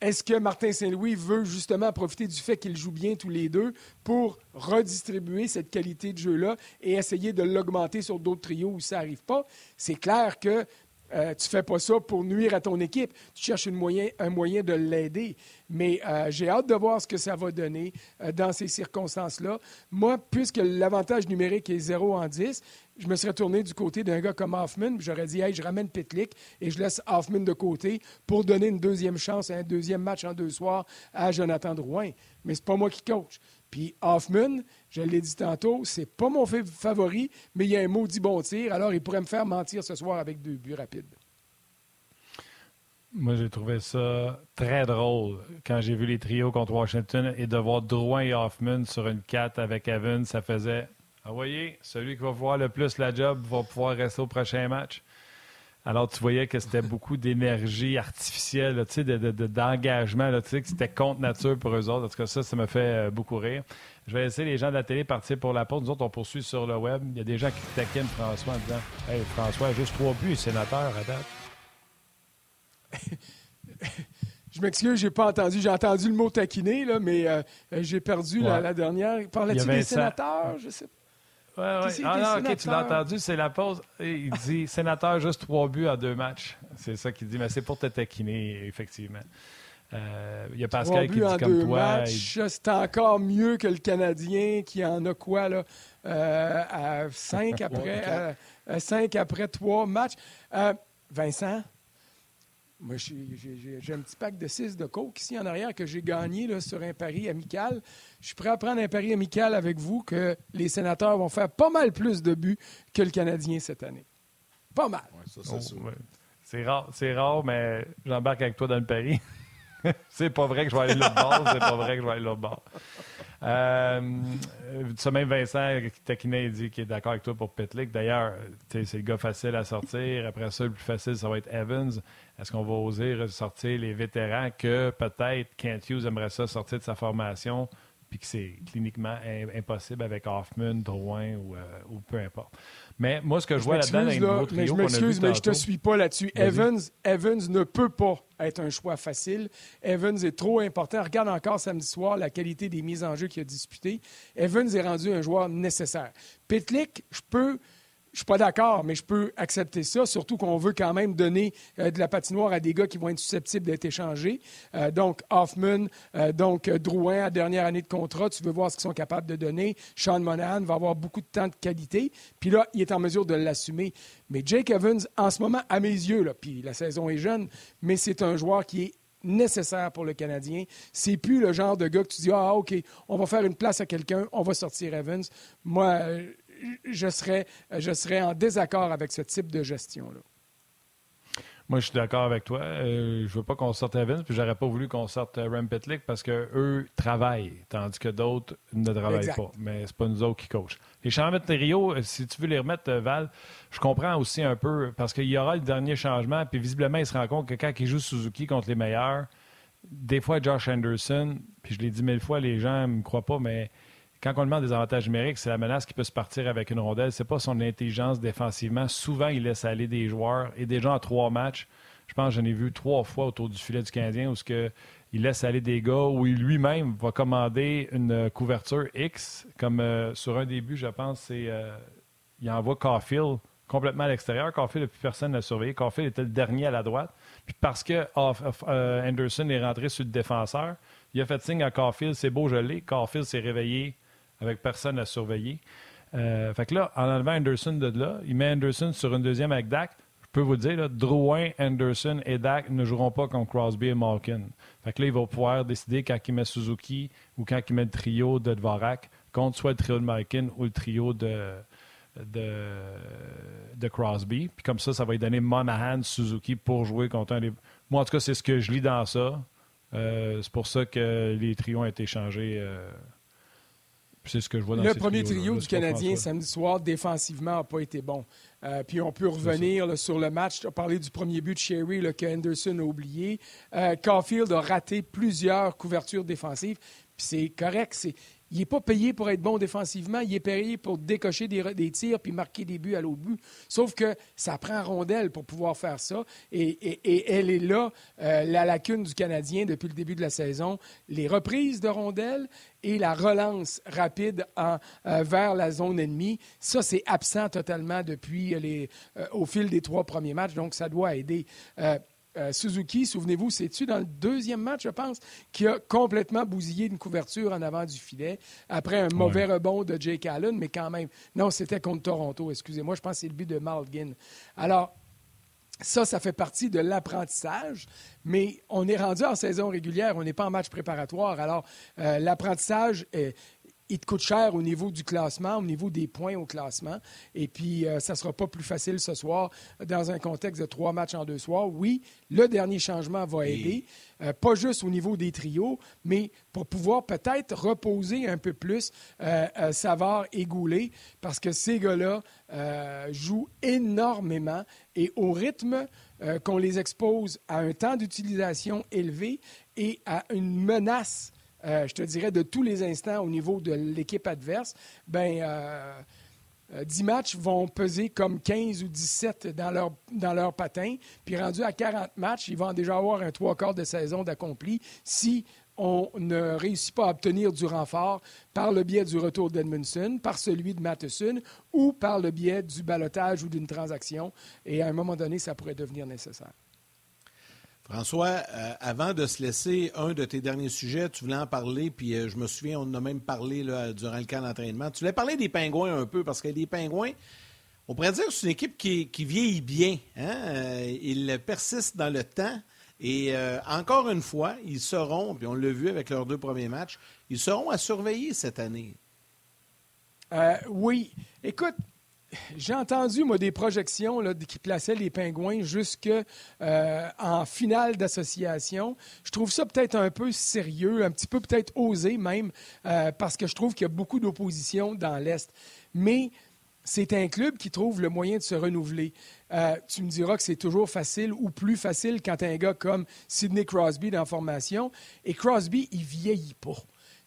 Speaker 6: Est-ce que Martin Saint-Louis veut justement profiter du fait qu'ils jouent bien tous les deux pour redistribuer cette qualité de jeu-là et essayer de l'augmenter sur d'autres trios où ça n'arrive pas? C'est clair que euh, tu ne fais pas ça pour nuire à ton équipe. Tu cherches moyen, un moyen de l'aider. Mais euh, j'ai hâte de voir ce que ça va donner euh, dans ces circonstances-là. Moi, puisque l'avantage numérique est 0 en 10, je me serais tourné du côté d'un gars comme Hoffman. J'aurais dit, hey, je ramène Pitlick et je laisse Hoffman de côté pour donner une deuxième chance, un deuxième match en deux soirs à Jonathan Drouin. Mais c'est pas moi qui coach. Puis Hoffman, je l'ai dit tantôt, c'est pas mon favori, mais il y a un maudit bon tir, alors il pourrait me faire mentir ce soir avec deux buts rapides.
Speaker 2: Moi, j'ai trouvé ça très drôle quand j'ai vu les trios contre Washington et de voir Drouin et Hoffman sur une 4 avec Evans, ça faisait ah, voyez, celui qui va voir le plus la job va pouvoir rester au prochain match. Alors, tu voyais que c'était beaucoup d'énergie artificielle, d'engagement, de, que c'était contre nature pour eux autres. En tout cas, ça, ça me fait euh, beaucoup rire. Je vais laisser les gens de la télé partir pour la pause. Nous autres, on poursuit sur le web. Il y a des gens qui taquinent François en disant Hey, François, juste trois buts, sénateur à date.
Speaker 6: Je m'excuse, j'ai pas entendu. J'ai entendu le mot taquiner, là, mais euh, j'ai perdu la, dernière. Parlait-il des sénateurs? Je sais pas.
Speaker 2: Oui, oui. Ah non, OK, tu l'as entendu, c'est la pause. Il dit sénateur, juste trois buts à deux matchs. C'est ça qu'il dit, mais c'est pour te taquiner, effectivement. Euh, il y a Pascal qui dit comme toi.
Speaker 6: C'est encore mieux que le Canadien qui en a quoi, là, euh, à cinq après, euh, cinq après trois matchs. Vincent? Moi, j'ai un petit pack de 6 de coke ici en arrière que j'ai gagné là, sur un pari amical. Je suis prêt à prendre un pari amical avec vous que les sénateurs vont faire pas mal plus de buts que le Canadien cette année. Pas mal.
Speaker 2: c'est rare, rare, mais j'embarque avec toi dans le pari. c'est pas vrai que je vais aller l'autre bord. C'est pas vrai que je vais aller l'autre bord. Euh, ça même Vincent qui dit qu'il est d'accord avec toi pour Pitlick. D'ailleurs, c'est le gars facile à sortir. Après ça, le plus facile, ça va être Evans. Est-ce qu'on va oser sortir les vétérans que peut-être Kent Hughes aimerait ça sortir de sa formation puis que c'est cliniquement impossible avec Hoffman, Drouin ou, euh, ou, peu importe? Mais moi, ce que je, vois là-dedans,
Speaker 6: là, mais je m'excuse, mais je te suis pas là-dessus. Evans, Evans ne peut pas être un choix facile. Evans est trop important. Regarde encore samedi soir la qualité des mises en jeu qu'il a disputées. Evans est rendu un joueur nécessaire. Pitlick, je peux je suis pas d'accord, mais je peux accepter ça, surtout qu'on veut quand même donner euh, de la patinoire à des gars qui vont être susceptibles d'être échangés. Euh, donc, Hoffman, euh, donc Drouin à dernière année de contrat, tu veux voir ce qu'ils sont capables de donner. Sean Monahan va avoir beaucoup de temps de qualité, puis là, il est en mesure de l'assumer. Mais Jake Evans, en ce moment, à mes yeux, là, puis la saison est jeune, mais c'est un joueur qui est nécessaire pour le Canadien. C'est plus le genre de gars que tu dis Ah, OK, on va faire une place à quelqu'un, on va sortir Evans. Moi, je serais, je serais en désaccord avec ce type de gestion-là.
Speaker 2: Moi, je suis d'accord avec toi. Euh, je veux pas qu'on sorte Evans, puis j'aurais pas voulu qu'on sorte euh, Rem Pitlick parce qu'eux travaillent, tandis que d'autres ne travaillent pas. Mais c'est pas nous autres qui coachent. Les changements de trio, euh, si tu veux les remettre, Val, je comprends aussi un peu parce qu'il y aura le dernier changement, puis visiblement, il se rend compte que quand il joue Suzuki contre les meilleurs, des fois, Josh Anderson, puis je l'ai dit mille fois, les gens ne me croient pas, mais quand on demande des avantages numériques, c'est la menace qui peut se partir avec une rondelle. C'est pas son intelligence défensivement. Souvent, il laisse aller des joueurs. Et déjà en trois matchs, je pense que j'en ai vu trois fois autour du filet du Canadien où ce que il laisse aller des gars, où il lui-même va commander une couverture X, comme euh, sur un début, je pense, c'est euh, il envoie Caulfield complètement à l'extérieur. Caulfield, plus personne n'a surveillé. Caulfield était le dernier à la droite. Puis parce que euh, Anderson est rentré sur le défenseur, il a fait signe à Caulfield, c'est beau, je l'ai. Caulfield s'est réveillé avec personne à surveiller. Euh, fait que là, en enlevant Anderson de là, il met Anderson sur une deuxième avec Dak. Je peux vous dire, là, Drouin, Anderson et Dak ne joueront pas contre Crosby et Malkin. Fait que là, il va pouvoir décider quand il met Suzuki ou quand il met le trio de Dvorak contre soit le trio de Malkin ou le trio de, de, Crosby. Puis comme ça, ça va lui donner Monahan, Suzuki pour jouer contre un des. Moi, en tout cas, c'est ce que je lis dans ça. Euh, c'est pour ça que les trios ont été changés. Euh, c'est ce que je vois dans
Speaker 6: Le premier trio du Canadien samedi soir, défensivement, n'a pas été bon. Euh, puis on peut revenir sur le match. Tu as parlé du premier but de Sherry là, que Anderson a oublié. Caulfield a raté plusieurs couvertures défensives. Puis c'est correct. Il n'est pas payé pour être bon défensivement, il est payé pour décocher des, tirs puis marquer des buts à l'autre but. Sauf que ça prend rondelle pour pouvoir faire ça. Et, elle est là, euh, la lacune du Canadien depuis le début de la saison. Les reprises de rondelles et la relance rapide en, euh, vers la zone ennemie, ça, c'est absent totalement depuis euh, au fil des trois premiers matchs. Donc, ça doit aider. Euh, Suzuki, souvenez-vous, c'est-tu dans le deuxième match, je pense, qui a complètement bousillé une couverture en avant du filet après un mauvais rebond de Jake Allen, mais quand même. Non, c'était contre Toronto, excusez-moi, je pense que c'est le but de Malgin. Alors, ça, ça fait partie de l'apprentissage, mais on est rendu en saison régulière, on n'est pas en match préparatoire. Alors, euh, l'apprentissage est, il te coûte cher au niveau du classement, au niveau des points au classement. Et puis, euh, ça ne sera pas plus facile ce soir dans un contexte de trois matchs en deux soirs. Oui, le dernier changement va aider, euh, pas juste au niveau des trios, mais pour pouvoir peut-être reposer un peu plus euh, Savard et Goulet, parce que ces gars-là jouent énormément et au rythme qu'on les expose à un temps d'utilisation élevé et à une menace euh, je te dirais, de tous les instants au niveau de l'équipe adverse, ben, euh, 10 euh, matchs vont peser comme 15 ou 17 dans leur, dans leur patin. Puis rendu à 40 matchs, ils vont déjà avoir un trois quarts de saison d'accompli si on ne réussit pas à obtenir du renfort par le biais du retour d'Edmundson, par celui de Matheson ou par le biais du balotage ou d'une transaction. Et à un moment donné, ça pourrait devenir nécessaire.
Speaker 1: François, euh, avant de se laisser un de tes derniers sujets, tu voulais en parler, puis euh, je me souviens, on en a même parlé durant le camp d'entraînement. Tu voulais parler des Pingouins un peu, parce que les Pingouins, on pourrait dire que c'est une équipe qui, vieillit bien. Hein? Euh, ils persistent dans le temps. Et encore une fois, ils seront, puis on l'a vu avec leurs deux premiers matchs, ils seront à surveiller cette année.
Speaker 6: oui. Écoute, j'ai entendu, moi, des projections là, qui plaçaient les Pingouins jusque euh, en finale d'association. Je trouve ça peut-être un peu sérieux, un petit peu peut-être osé même, euh, parce que je trouve qu'il y a beaucoup d'opposition dans l'Est. Mais c'est un club qui trouve le moyen de se renouveler. Euh, tu me diras que c'est toujours facile ou plus facile quand un gars comme Sidney Crosby dans la formation. Et Crosby, il vieillit pas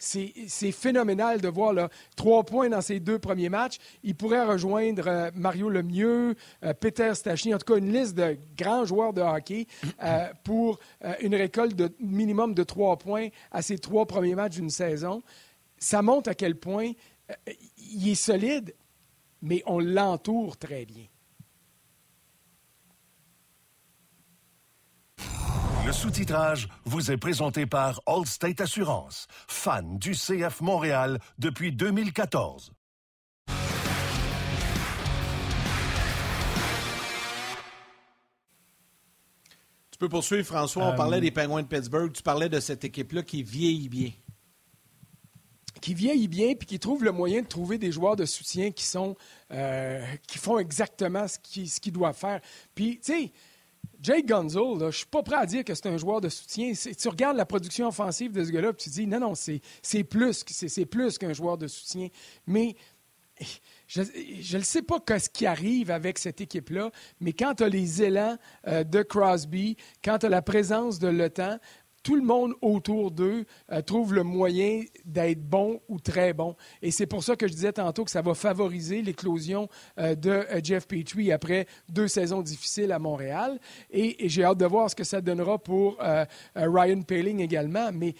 Speaker 6: c'est phénoménal de voir là, trois points dans ses deux premiers matchs. Il pourrait rejoindre euh, Mario Lemieux, euh, Peter Stachny, en tout cas une liste de grands joueurs de hockey euh, pour une récolte de minimum de trois points à ses trois premiers matchs d'une saison. Ça montre à quel point il est solide. mais on l'entoure très bien.
Speaker 9: Le sous-titrage vous est présenté par Allstate Assurance, fan du CF Montréal depuis 2014.
Speaker 1: Tu peux poursuivre, François. On
Speaker 2: Euh,
Speaker 1: parlait des Penguins de Pittsburgh. Tu parlais de cette équipe-là qui vieillit bien.
Speaker 6: qui vieillit bien puis qui trouve le moyen de trouver des joueurs de soutien qui sont euh, qui font exactement ce qu'ils ce qu'ils doivent faire. Puis, tu sais, Jake Gonzo, là, je suis pas prêt à dire que c'est un joueur de soutien. Tu regardes la production offensive de ce gars-là, tu dis non, non, c'est plus, plus qu'un joueur de soutien. Mais je ne sais pas ce qui arrive avec cette équipe-là, mais quand tu as les élans euh, de Crosby, quand tu as la présence de Le tout le monde autour d'eux euh, trouve le moyen d'être bon ou très bon. Et c'est pour ça que je disais tantôt que ça va favoriser l'éclosion euh, de euh, Jeff Petrie après deux saisons difficiles à Montréal. Et, j'ai hâte de voir ce que ça donnera pour Ryan Paling également. Mais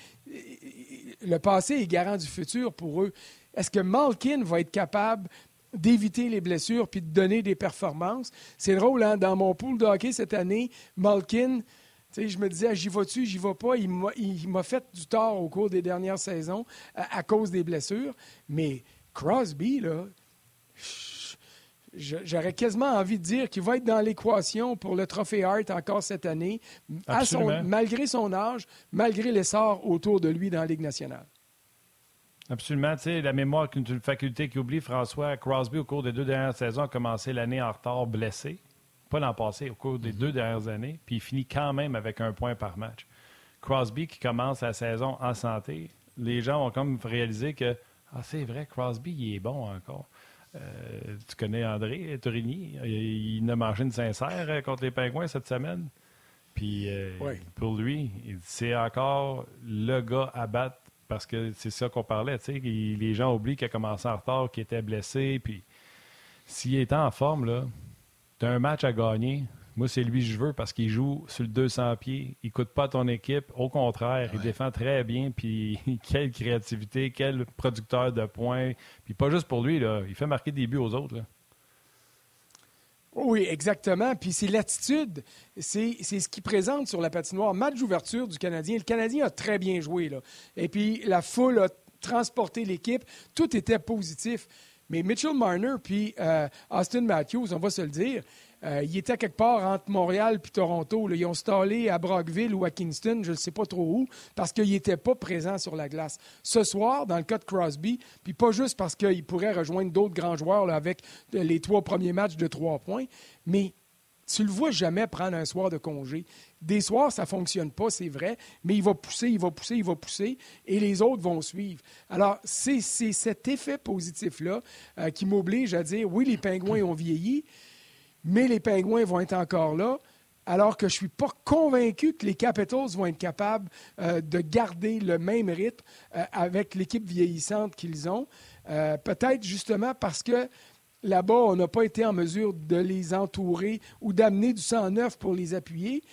Speaker 6: le passé est garant du futur pour eux. Est-ce que Malkin va être capable d'éviter les blessures puis de donner des performances? C'est drôle, hein? dans mon pool de hockey cette année, Malkin, je me disais, ah, j'y vas-tu, j'y vais pas? Il m'a- fait du tort au cours des dernières saisons à, à cause des blessures. Mais Crosby, là, j'aurais quasiment envie de dire qu'il va être dans l'équation pour le trophée Hart encore cette année, à son-
Speaker 2: Absolument.
Speaker 6: malgré son âge, malgré l'essor autour de lui dans la Ligue nationale.
Speaker 2: Absolument. Tu sais, la mémoire est une faculté qui oublie. François Crosby, au cours des deux dernières saisons, a commencé l'année en retard blessé. Pas l'an passé, au cours des deux dernières années. Puis il finit quand même avec un point par match. Crosby qui commence la saison en santé, les gens ont comme réalisé que ah, c'est vrai, Crosby, il est bon encore. Euh, tu connais André Torigny, il, il a mangé une sincère euh, contre les Pingouins cette semaine. Puis euh, pour lui, c'est encore le gars à battre parce que c'est ça qu'on parlait. tu sais, il- Les gens oublient qu'il a commencé en retard, qu'il était blessé. Puis s'il était en forme, là, tu as un match à gagner. Moi, c'est lui que je veux parce qu'il joue sur le 200 pieds. Il ne coûte pas ton équipe. Au contraire, il défend très bien. Puis quelle créativité, quel producteur de points. Puis pas juste pour lui, là. il fait marquer des buts aux autres. là.
Speaker 6: Oui, exactement. Puis c'est l'attitude, c'est c'est ce qui présente sur la patinoire. Match d'ouverture du Canadien. Le Canadien a très bien joué. Là. Et puis la foule a transporté l'équipe. Tout était positif. Mais Mitchell Marner puis euh, Austin Matthews, on va se le dire, euh, ils étaient quelque part entre Montréal puis Toronto. Ils ont stallé à Brockville ou à Kingston, je ne sais pas trop où, parce qu'ils n'étaient pas présents sur la glace. Ce soir, dans le cas de Crosby, puis pas juste parce qu'il pourrait rejoindre d'autres grands joueurs avec euh, les trois premiers matchs de trois points, mais tu le vois jamais prendre un soir de congé. Des soirs, ça fonctionne pas, c'est vrai, mais il va pousser, il va pousser, il va pousser, et les autres vont suivre. Alors, c'est cet effet positif-là euh, qui m'oblige à dire, oui, les pingouins ont vieilli, mais les pingouins vont être encore là, alors que je ne suis pas convaincu que les Capitals vont être capables euh, de garder le même rythme euh, avec l'équipe vieillissante qu'ils ont. Peut-être justement parce que là-bas, on n'a pas été en mesure de les entourer ou d'amener du sang neuf pour les appuyer.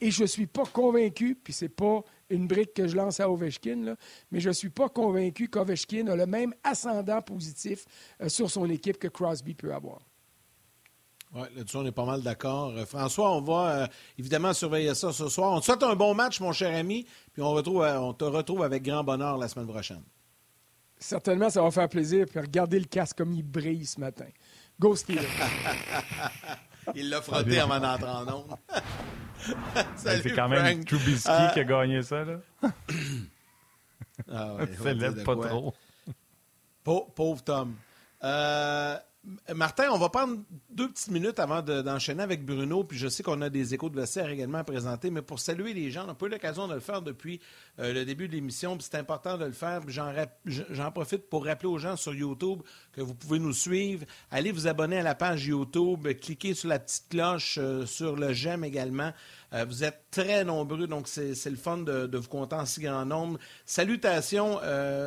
Speaker 6: Et je ne suis pas convaincu, puis c'est pas une brique que je lance à Ovechkin, mais je ne suis pas convaincu qu'Ovechkin a le même ascendant positif euh, sur son équipe que Crosby peut avoir.
Speaker 1: Oui, là-dessus, on est pas mal d'accord. Euh, François, on va euh, évidemment surveiller ça ce soir. On te souhaite un bon match, mon cher ami, puis on te retrouve avec grand bonheur la semaine prochaine.
Speaker 6: Certainement, ça va faire plaisir. Puis regardez le casque comme il brille ce matin. Go Steelers!
Speaker 1: Il l'a frotté avant d'entrer en onde. Salut,
Speaker 2: c'est quand même. Trubisky
Speaker 1: Euh,
Speaker 2: qui a gagné ça. Là.
Speaker 1: Ah ouais, on va
Speaker 2: Célèbre
Speaker 1: dire de
Speaker 2: pas
Speaker 1: quoi.
Speaker 2: trop.
Speaker 1: Pau- Pauvre Tom. Euh, Martin, on va prendre deux petites minutes avant de- d'enchaîner avec Bruno, puis je sais qu'on a des échos de vestiaire également à présenter, mais pour saluer les gens, on n'a pas eu l'occasion de le faire depuis euh, le début de l'émission, puis c'est important de le faire. j'en profite pour rappeler aux gens sur YouTube que vous pouvez nous suivre. Allez vous abonner à la page YouTube, cliquez sur la petite cloche, euh, sur le j'aime également. Vous êtes très nombreux, donc c'est le fun de, vous compter en si grand nombre. Salutations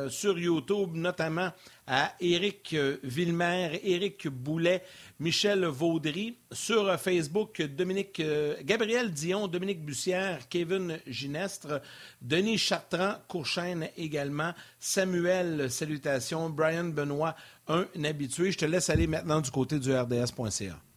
Speaker 1: sur YouTube, notamment à Éric Villemer, Éric Boulet, Michel Vaudry. Sur Facebook, Dominique, Gabriel Dion, Dominique Bussière, Kevin Ginestre, Denis Chartrand, Courchaine également, Samuel, salutations, Brian Benoît, un habitué. Je te laisse aller maintenant du côté du RDS.ca.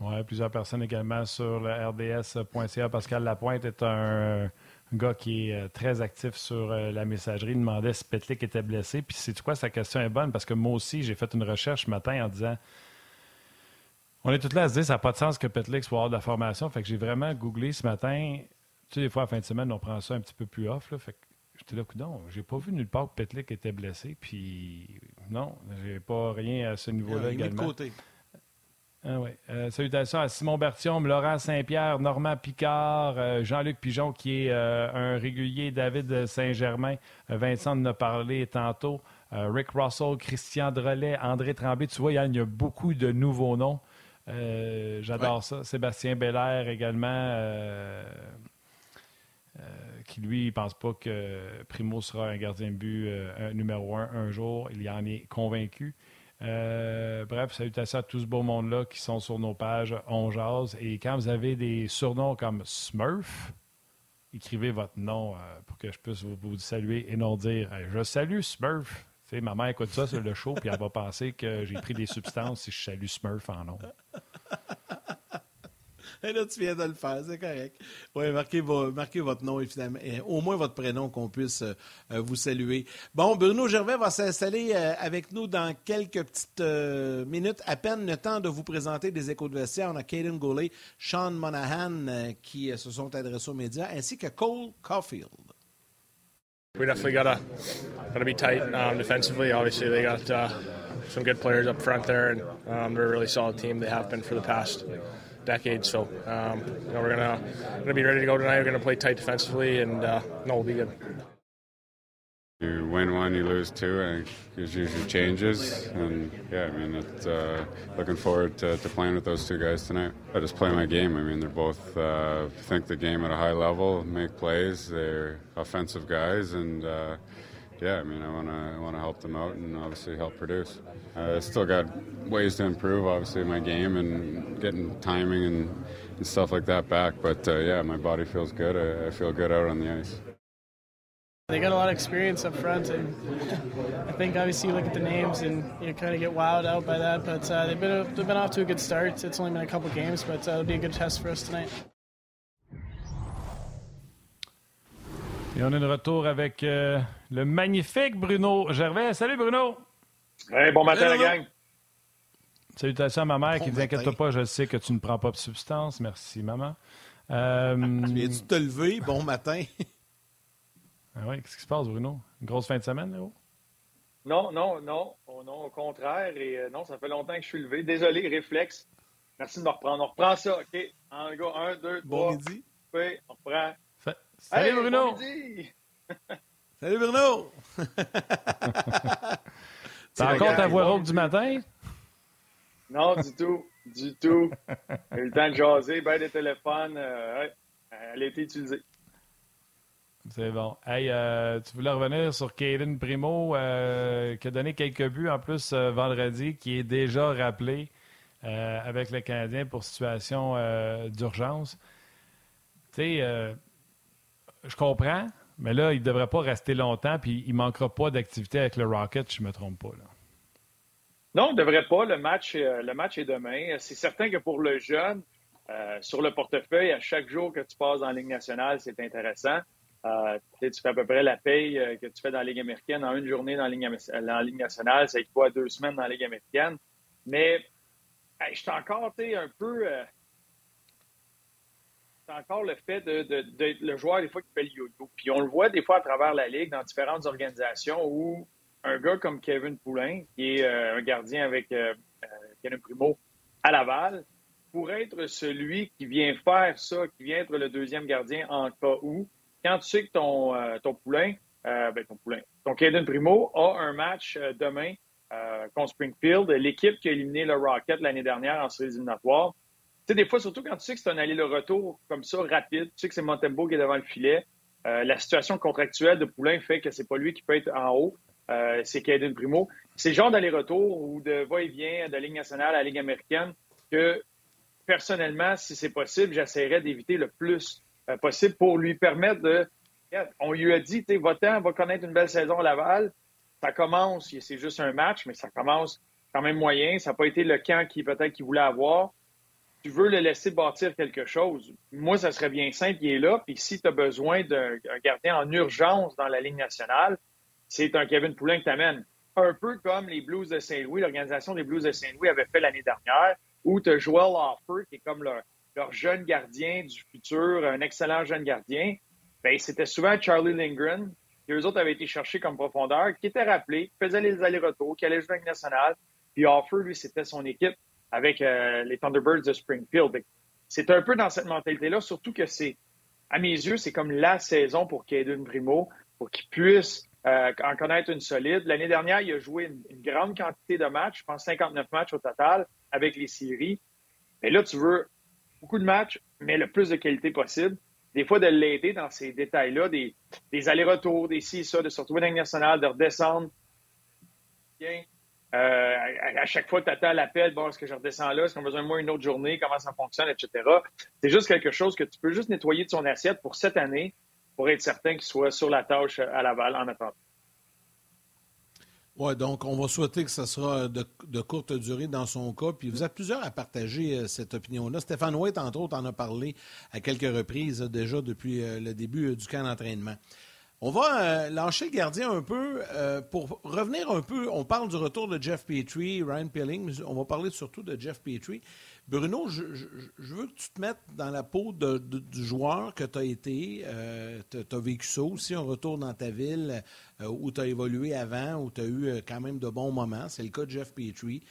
Speaker 2: Oui, plusieurs personnes également sur le RDS.ca. Pascal Lapointe est un gars qui est euh, très actif sur euh, la messagerie. Il demandait si Petlik était blessé. Puis, c'est quoi, sa question est bonne? Parce que moi aussi, j'ai fait une recherche ce matin en disant on est tous là à se dire ça n'a pas de sens que Petlik soit hors de la formation. Fait que j'ai vraiment googlé ce matin. Tu sais, des fois, à la fin de semaine, on prend ça un petit peu plus off. Là. Fait que j'étais là, non, j'ai pas vu nulle part que Petlik était blessé. Puis, non, j'ai pas rien à ce niveau-là également. De côté. Ah ouais. Euh, salutations à Simon Bertium, Laurent Saint-Pierre, Normand Picard, euh, Jean-Luc Pigeon, qui est euh, un régulier, David Saint-Germain, Vincent en a parlé tantôt, Rick Russell, Christian Drolet, André Tremblay. Tu vois, il y a beaucoup de nouveaux noms. J'adore ça. Sébastien Belair également, qui lui, il pense pas que Primo sera un gardien de but numéro un un jour. Il y en est convaincu. Euh, bref, salutations à tout ce beau monde-là qui sont sur nos pages On Jazz. Et quand vous avez des surnoms comme Smurf, écrivez votre nom euh, pour que je puisse vous, saluer et non dire Je salue Smurf. ma mère écoute ça sur le show, puis elle va penser que j'ai pris des substances si je salue Smurf en nom.
Speaker 1: Et là, tu viens de le faire, c'est correct. Oui, marquez, votre nom, évidemment. au moins votre prénom, qu'on puisse euh, euh, vous saluer. Bon, Bruno Gervais va s'installer euh, avec nous dans quelques petites minutes. À peine le temps de vous présenter des échos de vestiaire. On a Caden Goulet, Sean Monahan qui se sont adressés aux médias, ainsi que Cole Caulfield.
Speaker 10: We definitely gotta gotta be tight um, defensively. Obviously, they got uh, some good players up front there, and um, they're a really solid team. They have been for the past decades. So um, you know, we're gonna gonna be ready to go tonight. We're gonna play tight defensively, and uh, no, we'll be good.
Speaker 11: You win one, you lose two, and it usually changes. And yeah, I mean, it's, uh, looking forward to, to, playing with those two guys tonight. I just play my game. I mean, they're both uh, think the game at a high level, make plays. They're offensive guys, and uh, yeah, I mean, I want to I want to help them out and obviously help produce. I still got ways to improve, obviously, my game and getting timing and, and stuff like that back. But uh, yeah, my body feels good. I, I, feel good out on the ice.
Speaker 12: They got a lot of experience up front, and I think obviously you look at the names and you kind of get wowed out by that. But uh, they've been they've been off to a good start. It's only been a couple games, but uh, it'll be a good test for us tonight.
Speaker 2: Et on est de retour avec euh, le magnifique Bruno Gervais. Salut Bruno!
Speaker 13: Hey, bon matin la gang!
Speaker 2: Salutations à ma mère qui dit Inquiète pas, je sais que tu ne prends pas de substance. Merci, maman. Euh...
Speaker 1: Tu viens de te lever? Bon matin!
Speaker 2: ah oui, qu'est-ce qui se passe, Bruno? Une grosse fin de semaine, Léo?
Speaker 13: Non, non, non. Oh, non, au contraire. Et euh, non, ça fait longtemps que je suis levé. Désolé, réflexe. Merci de me reprendre. On reprend ça, OK? En go, un, deux, trois.
Speaker 1: Bon midi.
Speaker 13: Oui, on reprend.
Speaker 2: Salut Bruno!
Speaker 1: Salut Bruno!
Speaker 2: T'as encore ta voix rauque du matin?
Speaker 13: Non, du tout. Du tout. J'ai eu le temps de jaser, ben des téléphones. Euh, elle a été utilisée.
Speaker 2: C'est bon. Hey, euh, tu voulais revenir sur Caden Primo, euh, qui a donné quelques buts en plus vendredi, qui est déjà rappelé avec le Canadien pour situation d'urgence. Tu sais, je comprends, mais là, il ne devrait pas rester longtemps, puis il ne manquera pas d'activité avec le Rocket, je ne me trompe pas. Là.
Speaker 13: Non, il ne devrait pas. Le match, euh, le match est demain. C'est certain que pour le jeune, euh, sur le portefeuille, à chaque jour que tu passes la Ligue nationale, c'est intéressant. Euh, tu fais à peu près la paye que tu fais dans la Ligue américaine en une journée dans la Ligue, nationale. Ça équivaut à deux semaines dans la Ligue américaine. Mais je suis encore un peu c'est encore le fait de, le joueur, des fois, qui fait le yo-yo. Puis on le voit des fois à travers la Ligue, dans différentes organisations, où un gars comme Kevin Poulin, qui est euh, un gardien avec euh, euh, Kevin Primo à Laval, pourrait être celui qui vient faire ça, qui vient être le deuxième gardien en cas où, quand tu sais que ton, ton Poulain, ben ton Poulain, ton Kevin Primo a un match demain contre Springfield, l'équipe qui a éliminé le Rocket l'année dernière en séries éliminatoires, sais, des fois, surtout quand tu sais que c'est un aller-le-retour comme ça, rapide, tu sais que c'est Montembeau qui est devant le filet, euh, la situation contractuelle de Poulain fait que c'est pas lui qui peut être en haut, euh, c'est Caden Primo. C'est le genre d'aller-retour ou de va-et-vient de Ligue nationale à la Ligue américaine que, personnellement, si c'est possible, j'essaierais d'éviter le plus euh, possible pour lui permettre de. On lui a dit, tu va va connaître une belle saison à Laval. Ça commence, c'est juste un match, mais ça commence quand même moyen. Ça n'a pas été le camp qui peut-être qu'il voulait avoir tu veux le laisser bâtir quelque chose, moi, ça serait bien simple, il est là. Puis si tu as besoin d'un gardien en urgence dans la Ligue nationale, c'est un Kevin Poulin qui t'amène. Un peu comme les Blues de Saint-Louis, l'organisation des Blues de Saint-Louis avait fait l'année dernière, où tu as Joel Offer, qui est comme leur, jeune gardien du futur, un excellent jeune gardien. Bien, c'était souvent Charlie Lindgren, qui eux autres avaient été cherchés comme profondeur, qui était rappelé, qui faisait les allers-retours, qui allait jouer Ligue nationale. Puis Offer, lui, c'était son équipe avec euh, les Thunderbirds de Springfield. C'est un peu dans cette mentalité-là, surtout que c'est, à mes yeux, c'est comme la saison pour Caden Primo, pour qu'il puisse euh, en connaître une solide. L'année dernière, il a joué une, grande quantité de matchs, je pense 59 matchs au total avec les séries. Mais là, tu veux beaucoup de matchs, mais le plus de qualité possible. Des fois, de l'aider dans ces détails-là, des, allers-retours, des ci, ça, de se retrouver dans la nationale, de redescendre. Bien, euh, à, chaque fois tu attends l'appel, est-ce que je redescends là? Est-ce qu'on a besoin de moi une autre journée? Comment ça fonctionne, etc. C'est juste quelque chose que tu peux juste nettoyer de son assiette pour cette année pour être certain qu'il soit sur la tâche à Laval en attendant.
Speaker 1: Oui, donc on va souhaiter que ce sera de, courte durée dans son cas. Puis vous êtes plusieurs à partager euh, cette opinion-là. Stéphane White, entre autres, en a parlé à quelques reprises déjà depuis euh, le début du camp d'entraînement. On va euh, lâcher le gardien un peu euh, pour revenir un peu. On parle du retour de Jeff Petrie, Ryan Pilling, mais on va parler surtout de Jeff Petrie. Bruno, je, veux que tu te mettes dans la peau du joueur que tu as été. Euh, tu as, vécu ça aussi, un retour dans ta ville où tu as évolué avant, où tu as eu quand même de bons moments. C'est le cas de Jeff Petrie.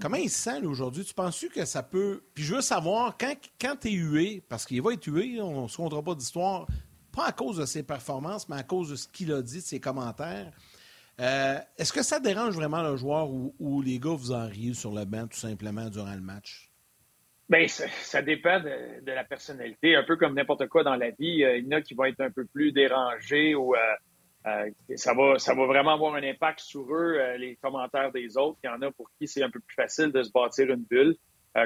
Speaker 1: Comment il se sent aujourd'hui? Tu penses que ça peut. Puis je veux savoir, quand, quand tu es hué, parce qu'il va être hué, on ne se comptera pas d'histoire, pas à cause de ses performances, mais à cause de ce qu'il a dit, de ses commentaires. Euh, est-ce que ça dérange vraiment le joueur ou, les gars vous en riez sur le banc tout simplement durant le match?
Speaker 13: Bien, ça, dépend de, la personnalité. Un peu comme n'importe quoi dans la vie, euh, il y en a qui vont être un peu plus dérangés ou euh, ça, va, ça va vraiment avoir un impact sur eux, les commentaires des autres. Il y en a pour qui c'est un peu plus facile de se bâtir une bulle.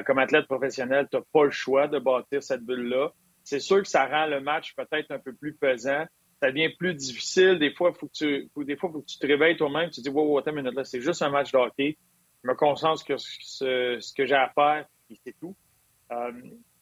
Speaker 13: comme athlète professionnel, tu n'as pas le choix de bâtir cette bulle-là c'est sûr que ça rend le match peut-être un peu plus pesant. Ça devient plus difficile. Des fois, faut que tu, des fois, faut que tu te réveilles toi-même. Tu te dis, wow, attends une minute, là, c'est juste un match de hockey. Je me concentre sur ce, que j'ai à faire, et c'est tout. Euh,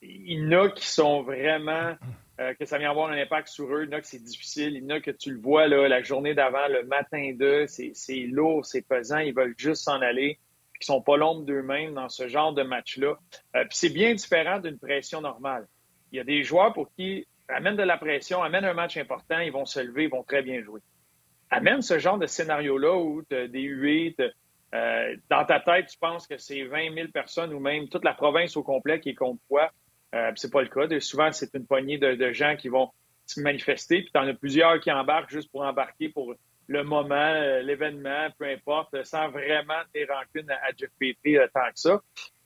Speaker 13: il y en a qui sont vraiment, euh, que ça vient avoir un impact sur eux. Il y en a que c'est difficile. Il y en a que tu le vois là, la journée d'avant, le matin d'eux, c'est lourd, c'est pesant. Ils veulent juste s'en aller. Ils sont pas l'ombre d'eux-mêmes dans ce genre de match-là. Euh, puis c'est bien différent d'une pression normale. Il y a des joueurs pour qui amène de la pression, amène un match important, ils vont se lever, ils vont très bien jouer. Amène ce genre de scénario-là où tu as des huées, euh, dans ta tête, tu penses que c'est 20 000 personnes ou même toute la province au complet qui est contre toi. Euh, c'est pas le cas. souvent, c'est une poignée de, gens qui vont se manifester, puis tu en as plusieurs qui embarquent juste pour embarquer pour le moment, euh, l'événement, peu importe, sans vraiment des rancunes à, Jeff Petrie euh, tant que ça.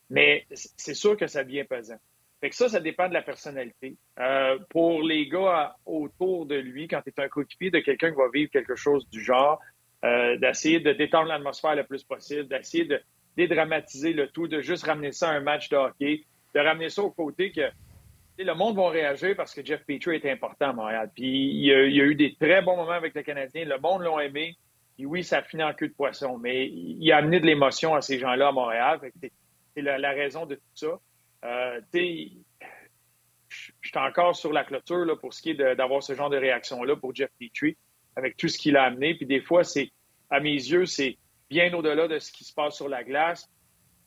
Speaker 13: Mais c'est sûr que ça devient pesant. Fait que ça, ça dépend de la personnalité. Euh, pour les gars autour de lui, quand tu es un coéquipier de quelqu'un qui va vivre quelque chose du genre, euh, d'essayer de détendre l'atmosphère le plus possible, d'essayer de dédramatiser le tout, de juste ramener ça à un match de hockey, de ramener ça au côté que le monde va réagir parce que Jeff Petrie est important à Montréal. Puis il y, a, eu des très bons moments avec le Canadien. Le monde l'a aimé. Et oui, ça a fini en queue de poisson, mais il a amené de l'émotion à ces gens-là à Montréal. C'est la, raison de tout ça. Euh, je suis encore sur la clôture là, pour ce qui est d'avoir ce genre de réaction-là pour Jeff Petrie, avec tout ce qu'il a amené. Puis des fois, c'est, à mes yeux, c'est bien au-delà de ce qui se passe sur la glace.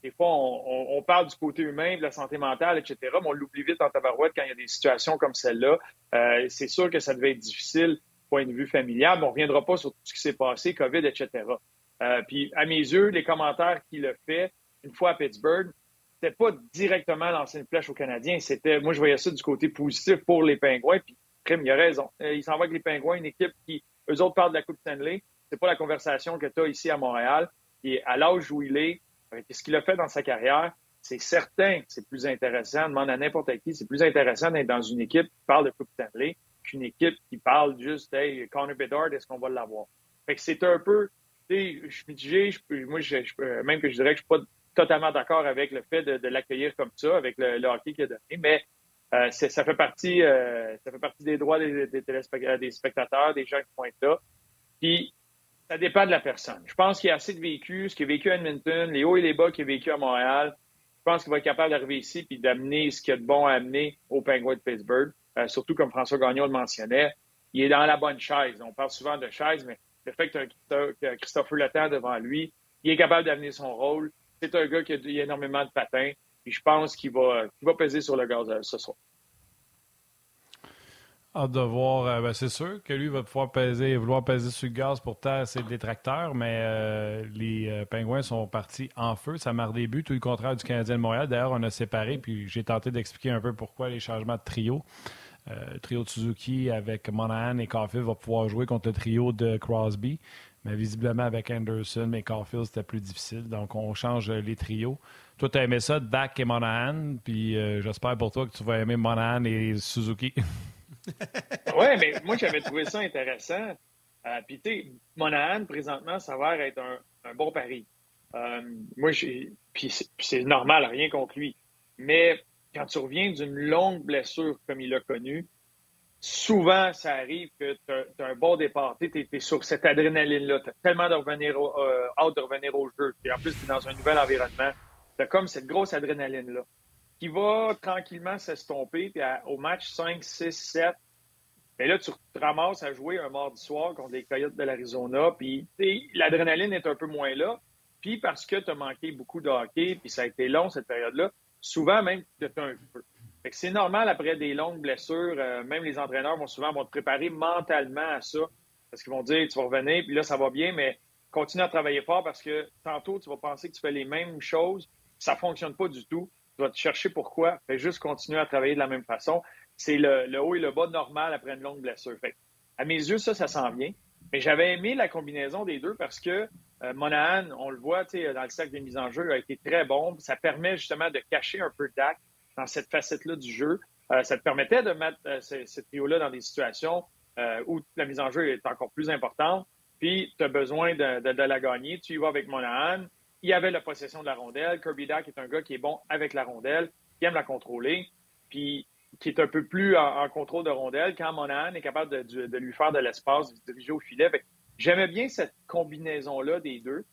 Speaker 13: Des fois, on, parle du côté humain, de la santé mentale, etc., mais on l'oublie vite en tabarouette quand il y a des situations comme celle-là. Euh, c'est sûr que ça devait être difficile, point de vue familial, mais on ne reviendra pas sur tout ce qui s'est passé, COVID, etc. Euh, puis, à mes yeux, les commentaires qu'il a fait une fois à Pittsburgh, c'était pas directement lancer une flèche aux Canadiens. C'était, moi, je voyais ça du côté positif pour les Pingouins. Puis, Crime, il a raison. Euh, il s'en va avec les Pingouins, une équipe qui, eux autres, parlent de la Coupe Stanley. C'est pas la conversation que tu as ici à Montréal. Et à l'âge où il est, ce qu'il a fait dans sa carrière, c'est certain que c'est plus intéressant, demande à n'importe qui, c'est plus intéressant d'être dans une équipe qui parle de Coupe Stanley qu'une équipe qui parle juste, hey, Connor Bedard, est-ce qu'on va l'avoir? Fait que c'est un peu, tu sais, je suis mitigé, moi, je, même que je dirais que je suis pas totalement d'accord avec le fait de, l'accueillir comme ça, avec le, hockey qu'il a donné, mais euh, ça fait partie, euh, ça fait partie des droits des, des, spectateurs, des gens qui vont être là. Puis ça dépend de la personne. Je pense qu'il y a assez de vécu, ce qui a vécu à Edmonton, les hauts et les bas qu'il a vécu à Montréal. Je pense qu'il va être capable d'arriver ici puis d'amener ce qu'il y a de bon à amener aux Penguins de Pittsburgh. Euh, surtout comme François Gagnon le mentionnait, il est dans la bonne chaise. On parle souvent de chaise, mais le fait que tu as Christopher Letang devant lui, il est capable d'amener son rôle. C'est un gars qui a, énormément de patins. Et je pense qu'il va, va peser sur le gaz euh, ce soir.
Speaker 2: Hâte voir. Euh, ben, c'est sûr que lui va pouvoir peser, vouloir peser sur le gaz pour taire ses détracteurs, mais euh, les euh, Pingouins sont partis en feu. Ça marre des buts, tout le contraire du Canadien de Montréal. D'ailleurs, on a séparé, puis j'ai tenté d'expliquer un peu pourquoi les changements de trio. le trio de Suzuki avec Monahan et Caulfield va pouvoir jouer contre le trio de Crosby. Mais visiblement, avec Anderson et Caulfield, c'était plus difficile. Donc, on change les trios. Toi, tu as aimé ça, Dak et Monahan. Puis, j'espère pour toi que tu vas aimer Monahan et Suzuki.
Speaker 13: oui, mais moi, j'avais trouvé ça intéressant. Euh, Puis, tu sais, Monahan, présentement, ça va être un, bon pari. Euh, moi, puis c'est normal, rien contre lui. Mais quand tu reviens d'une longue blessure comme il l'a connu, souvent, ça arrive que tu as, un bon départ. Tu es, sur cette adrénaline-là. Tu as tellement de revenir au, euh, hâte de revenir au jeu. Et en plus, tu es dans un nouvel environnement. Tu as comme cette grosse adrénaline-là qui va tranquillement s'estomper. Puis au match 5, 6, 7, mais là, tu te ramasses à jouer un mardi soir contre les Coyotes de l'Arizona. Puis l'adrénaline est un peu moins là. Puis parce que tu as manqué beaucoup de hockey, puis ça a été long cette période-là, souvent même tu un peu. C'est normal après des longues blessures, euh, même les entraîneurs vont souvent vont te préparer mentalement à ça. Parce qu'ils vont dire tu vas revenir, puis là, ça va bien, mais continue à travailler fort parce que tantôt, tu vas penser que tu fais les mêmes choses. Ça ne fonctionne pas du tout tu vas te chercher pourquoi. Fais juste continuer à travailler de la même façon. C'est le, haut et le bas normal après une longue blessure. Fait, à mes yeux, ça, ça s'en vient. Mais j'avais aimé la combinaison des deux parce que euh, Monahan, on le voit dans le cercle des mises en jeu, a été très bon. Ça permet justement de cacher un peu Dak dans cette facette-là du jeu. Euh, ça te permettait de mettre euh, ce, trio-là dans des situations où la mise en jeu est encore plus importante. Puis, tu as besoin de, la gagner. Tu y vas avec Monahan il avait la possession de la rondelle. Kirby Dak est un gars qui est bon avec la rondelle, qui aime la contrôler, puis qui est un peu plus en, contrôle de rondelle quand Monahan est capable de, lui faire de l'espace, de diriger au filet. J'aimais bien cette combinaison-là des deux,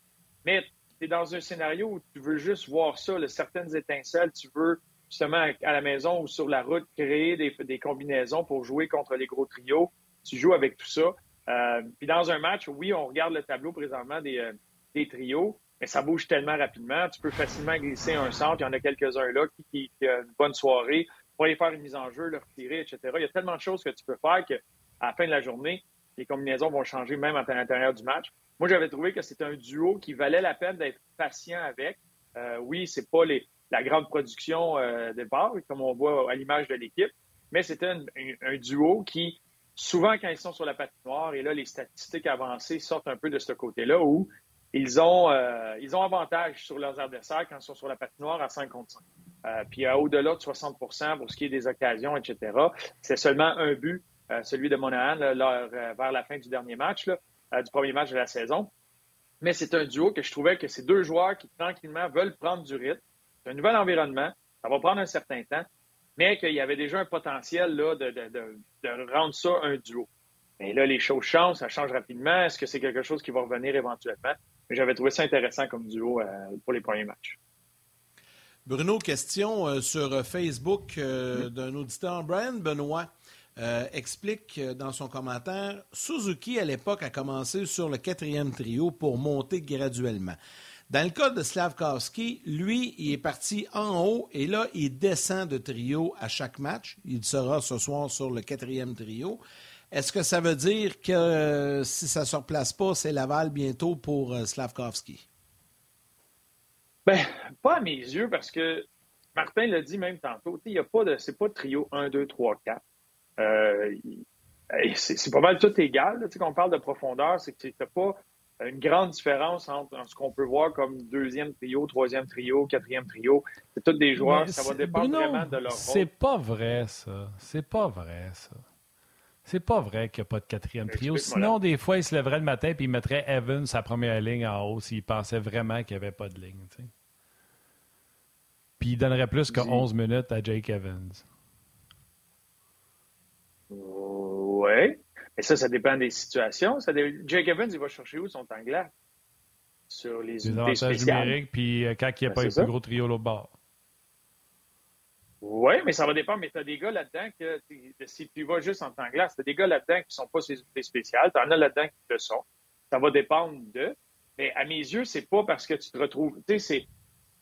Speaker 13: mais tu es dans un scénario où tu veux juste voir ça, certaines étincelles, tu veux justement à la maison ou sur la route créer des, combinaisons pour jouer contre les gros trios. Tu joues avec tout ça. Euh, puis dans un match, oui, on regarde le tableau présentement des, euh, des trios, mais ça bouge tellement rapidement. Tu peux facilement glisser un centre. Il y en a quelques-uns là qui, qui, ont une bonne soirée pour aller faire une mise en jeu, le retirer, etc. Il y a tellement de choses que tu peux faire qu'à la fin de la journée, les combinaisons vont changer même à l'intérieur du match. Moi, j'avais trouvé que c'était un duo qui valait la peine d'être patient avec. Euh, oui, c'est pas les, la grande production euh, des bars, comme on voit à l'image de l'équipe, mais c'était un, un, duo qui, souvent, quand ils sont sur la patinoire, et là, les statistiques avancées sortent un peu de ce côté-là, où ils ont, euh, ils ont avantage sur leurs adversaires quand ils sont sur la patinoire à 5 contre 5. Euh, puis au-delà de 60% pour ce qui est des occasions, etc. C'est seulement un but, euh, celui de Monahan, vers la fin du dernier match, du premier match de la saison. Mais c'est un duo que je trouvais que ces deux joueurs qui tranquillement veulent prendre du rythme. C'est un nouvel environnement. Ça va prendre un certain temps, mais qu'il y avait déjà un potentiel là, de, rendre ça un duo. Mais là, les choses changent, ça change rapidement. Est-ce que c'est quelque chose qui va revenir éventuellement? j'avais trouvé ça intéressant comme duo euh, pour les premiers matchs.
Speaker 1: Bruno, question euh, sur Facebook euh, d'un auditeur, Brian Benoît. explique dans son commentaire, Suzuki à l'époque a commencé sur le quatrième trio pour monter graduellement. Dans le cas de Slavkovski, lui, il est parti en haut et là, il descend de trio à chaque match. Il sera ce soir sur le quatrième trio. Est-ce que ça veut dire que euh, si ça ne se replace pas, c'est Laval bientôt pour euh, Slavkovski?
Speaker 13: Ben, pas à mes yeux, parce que Martin l'a dit même tantôt, il n'y a pas de. C'est pas de trio 1, 2, 3, 4. c'est pas mal tout égal. Quand on parle de profondeur, c'est que tu pas une grande différence entre, ce qu'on peut voir comme deuxième trio, troisième trio, quatrième trio. C'est tous des joueurs, ça va dépendre vraiment de leur rôle.
Speaker 2: C'est pas vrai, ça. C'est pas vrai, ça. C'est pas vrai qu'il n'y a pas de quatrième trio. Sinon, des fois, il se lèverait le matin et il mettrait Evans sa première ligne en haut s'il pensait vraiment qu'il n'y avait pas de ligne. Puis il donnerait plus que 11 minutes à Jake Evans.
Speaker 13: Oui. Mais ça, ça dépend des situations. Ça Jake Evans, il va chercher où son temps glace? Sur les, les unités numériques,
Speaker 2: puis euh, quand il n'y a ben, pas le plus gros trio l'autre bord.
Speaker 13: Oui, mais ça va dépendre. Mais tu as des gars là-dedans que si tu vas juste en temps glace, tu as des gars là-dedans qui ne sont pas ces unités spéciales. Tu en as là-dedans qui le sont. Ça va dépendre de. Mais à mes yeux, c'est pas parce que tu te retrouves. Tu sais, c'est.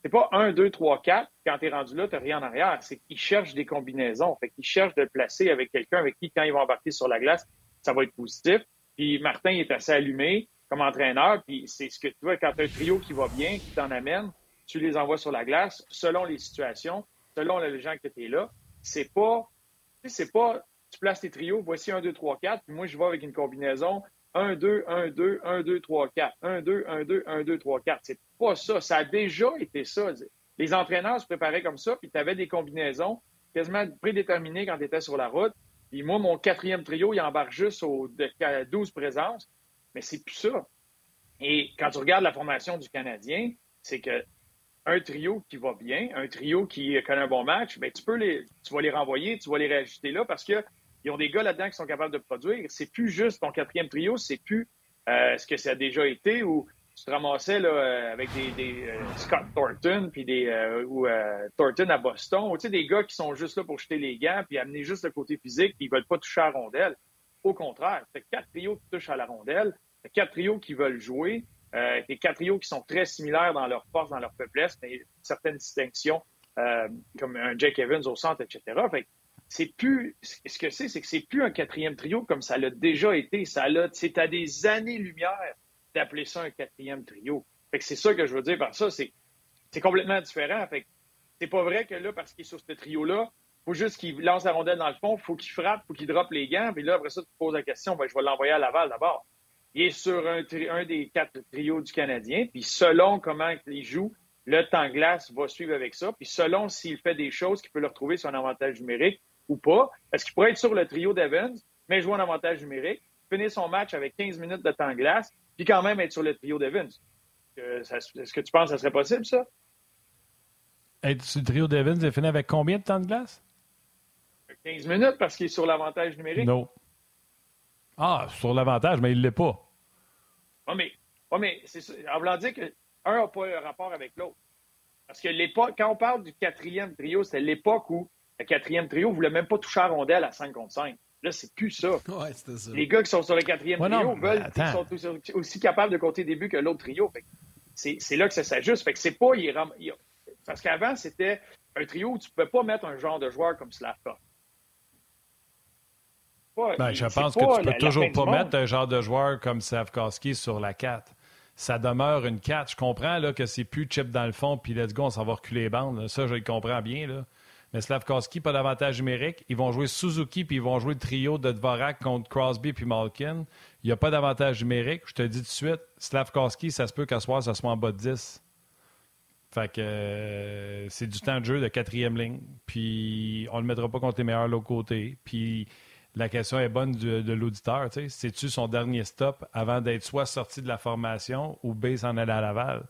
Speaker 13: C'est pas 1, 2, 3, 4. Quand tu es rendu là, tu n'as rien en arrière. C'est qu'ils cherchent des combinaisons. Fait qu'ils cherchent de le placer avec quelqu'un avec qui, quand ils vont embarquer sur la glace, ça va être positif. Puis Martin est assez allumé comme entraîneur. Puis c'est ce que tu vois quand tu as un trio qui va bien, qui t'en amène, tu les envoies sur la glace selon les situations, selon les gens que tu es là. C'est pas, pas, tu places tes trios, voici 1, 2, 3, 4, puis moi je vais avec une combinaison 1, 2, 1, 2, 1, 2, 3, 4, 1, 2, 1, 2, 1, 2, 3, 4. C'est pas ça. Ça a déjà été ça. Les entraîneurs se préparaient comme ça, puis tu avais des combinaisons quasiment prédéterminées quand tu étais sur la route. Puis moi, mon quatrième trio, il embarque juste aux 12 présences, mais c'est plus ça. Et quand tu regardes la formation du Canadien, c'est que un trio qui va bien, un trio qui connaît un bon match, bien, tu les, tu vas les renvoyer, tu vas les réajuster là parce qu'ils ont des gars là-dedans qui sont capables de produire. C'est plus juste ton quatrième trio, c'est plus euh, ce que ça a déjà été ou tu te ramassais là, euh, avec des, euh, Scott Thornton puis des euh, ou Thornton à Boston, tu sais, des gars qui sont juste là pour jeter les gants puis amener juste le côté physique, puis ils veulent pas toucher à la rondelle. Au contraire, c'est quatre trios qui touchent à la rondelle, quatre trios qui veulent jouer, euh, et quatre trios qui sont très similaires dans leur force, dans leur faiblesse, mais certaines distinctions, comme un Jake Evans au centre, etc. Fait c'est plus ce que c'est, c'est que c'est plus un quatrième trio comme ça l'a déjà été. Ça l'a, c'est à des années-lumière d'appeler ça un quatrième trio. Fait que c'est ça que je veux dire par ça, c'est c'est complètement différent. Fait que c'est pas vrai que là, parce qu'il est sur ce trio-là, faut juste qu'il lance la rondelle dans le fond, faut qu'il frappe, faut qu'il droppe les gants, puis là, après ça, tu te poses la question, ben, je vais l'envoyer à Laval d'abord. Il est sur un, des quatre trios du Canadien, puis selon comment il joue, le temps glace va suivre avec ça, puis selon s'il fait des choses qu'il peut le retrouver sur un avantage numérique ou pas, parce qu'il pourrait être sur le trio d'Evans, mais jouer un avantage numérique, finir son match avec 15 minutes de temps glace, puis quand même être sur le trio d'Evans. Est-ce que tu penses que ça serait possible, ça?
Speaker 2: Être sur le trio d'Evans et finir avec combien de temps de glace?
Speaker 13: 15 minutes parce qu'il est sur l'avantage numérique.
Speaker 2: Non. Ah, sur l'avantage, mais il ne l'est pas.
Speaker 13: Oui, mais, mais c'est en voulant dire qu'un n'a pas un rapport avec l'autre. Parce que l'époque, quand on parle du quatrième trio, c'est l'époque où le quatrième trio ne voulait même pas toucher à rondelle à 5 contre 5. Là, c'est plus ça. Les gars qui sont sur le quatrième trio veulent, sont aussi, capables de compter des buts que l'autre trio. C'est là que ça s'ajuste. Fait que c'est pas. parce qu'avant, c'était un trio où tu ne pouvais pas mettre un genre de joueur comme Slavka.
Speaker 2: Ben, je pense que tu peux toujours pas mettre un genre de joueur comme Slavkowski sur la 4 ça demeure une 4. Je comprends là, que c'est plus chip dans le fond, puis let's go, on s'en va reculer les bandes. Ça, je le comprends bien. Là. Mais Slavkowski, pas d'avantage numérique. Ils vont jouer Suzuki, puis ils vont jouer le trio de Dvorak contre Crosby puis Malkin. Il n'y a pas d'avantage numérique. Je te dis tout de suite, Slavkowski, ça se peut qu'à soir, ça soit en bas de 10. Fait que euh, c'est du temps de jeu de quatrième ligne. Puis on ne le mettra pas contre les meilleurs de l'autre côté. Puis la question est bonne de l'auditeur. C'est-tu son dernier stop avant d'être soit sorti de la formation ou B s'en aller à Laval?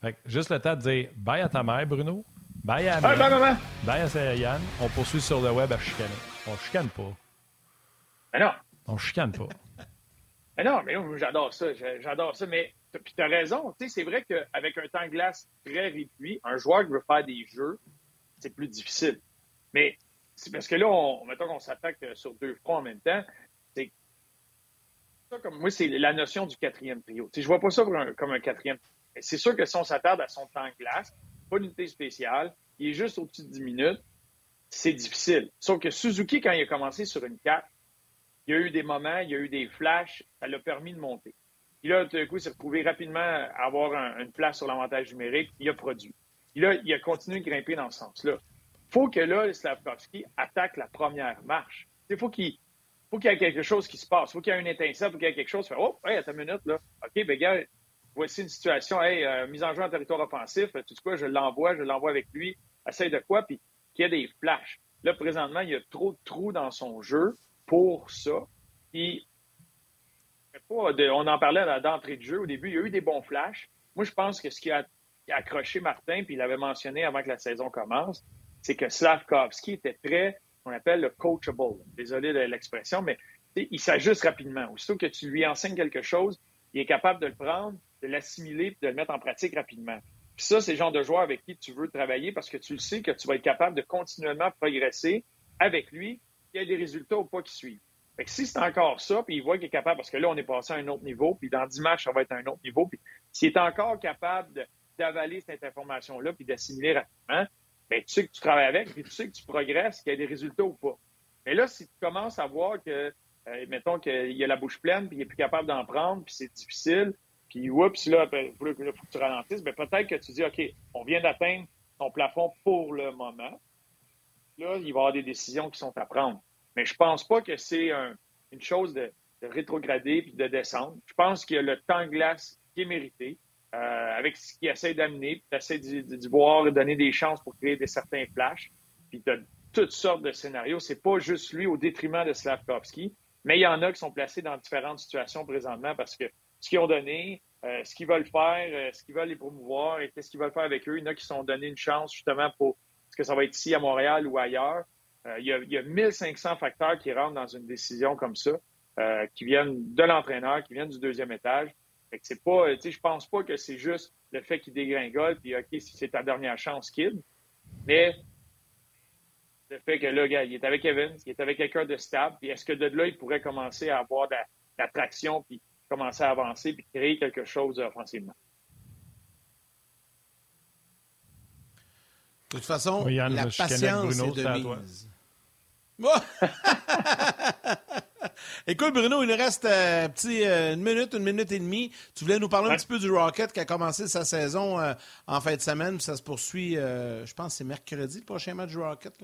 Speaker 2: Fait que juste le temps de dire bye à ta mère, Bruno. Bye à
Speaker 13: bye, maman.
Speaker 2: Bye à Yann. On poursuit sur le web à chicaner. On chicane pas.
Speaker 13: Mais non.
Speaker 2: On chicane pas.
Speaker 13: mais non, mais j'adore ça. J'adore ça. Mais puis tu as raison. C'est vrai qu'avec un temps de glace très réduit, un joueur qui veut faire des jeux, c'est plus difficile. Mais c'est parce que là, on, mettons qu'on s'attaque sur deux fronts en même temps. C'est comme moi, c'est la notion du quatrième trio. Je je vois pas ça comme un, quatrième. C'est sûr que si on s'attarde à son temps de glace, pas d'unité spéciale, il est juste au-dessus de 10 minutes, c'est difficile. Sauf que Suzuki, quand il a commencé sur une 4, il y a eu des moments, il y a eu des flashs, ça l'a permis de monter. Puis là, tout d'un coup, il s'est retrouvé rapidement à avoir une place sur l'avantage numérique, il a produit. Puis là, il a continué de grimper dans ce sens-là. Il faut que là, Slavkovski attaque la première marche. Il faut qu'il faut qu'il y ait quelque chose qui se passe. faut qu'il y ait une étincelle, faut qu'il y ait quelque chose. Fait, oh, hey, attends une minute, là. OK, ben, gars, voici une situation. Euh, mise en jeu en territoire offensif. Tu sais quoi, je l'envoie, je l'envoie avec lui. Essaye de quoi? Puis qu'il y ait des flashs. Là, présentement, il y a trop de trous dans son jeu pour ça. On en parlait d'entrée de jeu. Au début, il y a eu des bons flashs. Moi, je pense que ce qui a accroché Martin, puis il l'avait mentionné avant que la saison commence, c'est que Slavkovski était très, on appelle le coachable. Désolé de l'expression, mais il s'ajuste rapidement. Aussitôt que tu lui enseignes quelque chose, il est capable de le prendre, de l'assimiler, puis de le mettre en pratique rapidement. Puis ça, c'est le genre de joueur avec qui tu veux travailler parce que tu le sais que tu vas être capable de continuellement progresser avec lui, il y a des résultats ou pas qui suivent. Fait que si c'est encore ça, puis il voit qu'il est capable, parce que là, on est passé à un autre niveau, puis dans 10 matchs, ça va être un autre niveau, puis s'il est encore capable d'avaler cette information-là, puis d'assimiler rapidement, bien, tu sais que tu travailles avec, puis tu sais que tu progresses, qu'il y a des résultats ou pas. Mais là, si tu commences à voir que, euh, mettons qu'il a la bouche pleine, puis il n'est plus capable d'en prendre, puis c'est difficile, puis oups, là, il ben, faut, que tu ralentisses, bien, peut-être que tu dis, OK, on vient d'atteindre ton plafond pour le moment. Là, il va y avoir des décisions qui sont à prendre. Mais je pense pas que c'est une chose de, rétrograder puis de descendre. Je pense qu'il y a le temps glace qui est mérité. Euh, avec ce qu'il essaie d'amener, puis essaie de, voir et donner des chances pour créer des certains flashs, puis de toutes sortes de scénarios. C'est pas juste lui au détriment de Slavkovski, mais il y en a qui sont placés dans différentes situations présentement parce que ce qu'ils ont donné, euh, ce qu'ils veulent faire, euh, ce qu'ils veulent les promouvoir et qu'est-ce qu'ils veulent faire avec eux. Il y en a qui sont donnés une chance justement pour ce que ça va être ici à Montréal ou ailleurs. il, y a, il, y a, 1500 facteurs qui rentrent dans une décision comme ça, qui viennent de l'entraîneur, qui viennent du deuxième étage. Fait que c'est pas, je pense pas que c'est juste le fait qu'il dégringole, puis OK, c'est ta dernière chance, kid. Mais le fait que là, il est avec Evans, il est avec quelqu'un de stable, puis est-ce que de là, il pourrait commencer à avoir de la, traction, puis commencer à avancer, puis créer quelque chose offensivement?
Speaker 1: De toute façon, la patience est de mise. Écoute, Bruno, il nous reste euh, petit, euh, une minute, une minute et demie. Tu voulais nous parler un petit peu du Rocket qui a commencé sa saison euh, en fin de semaine. Ça se poursuit, je pense c'est mercredi le prochain match du Rocket.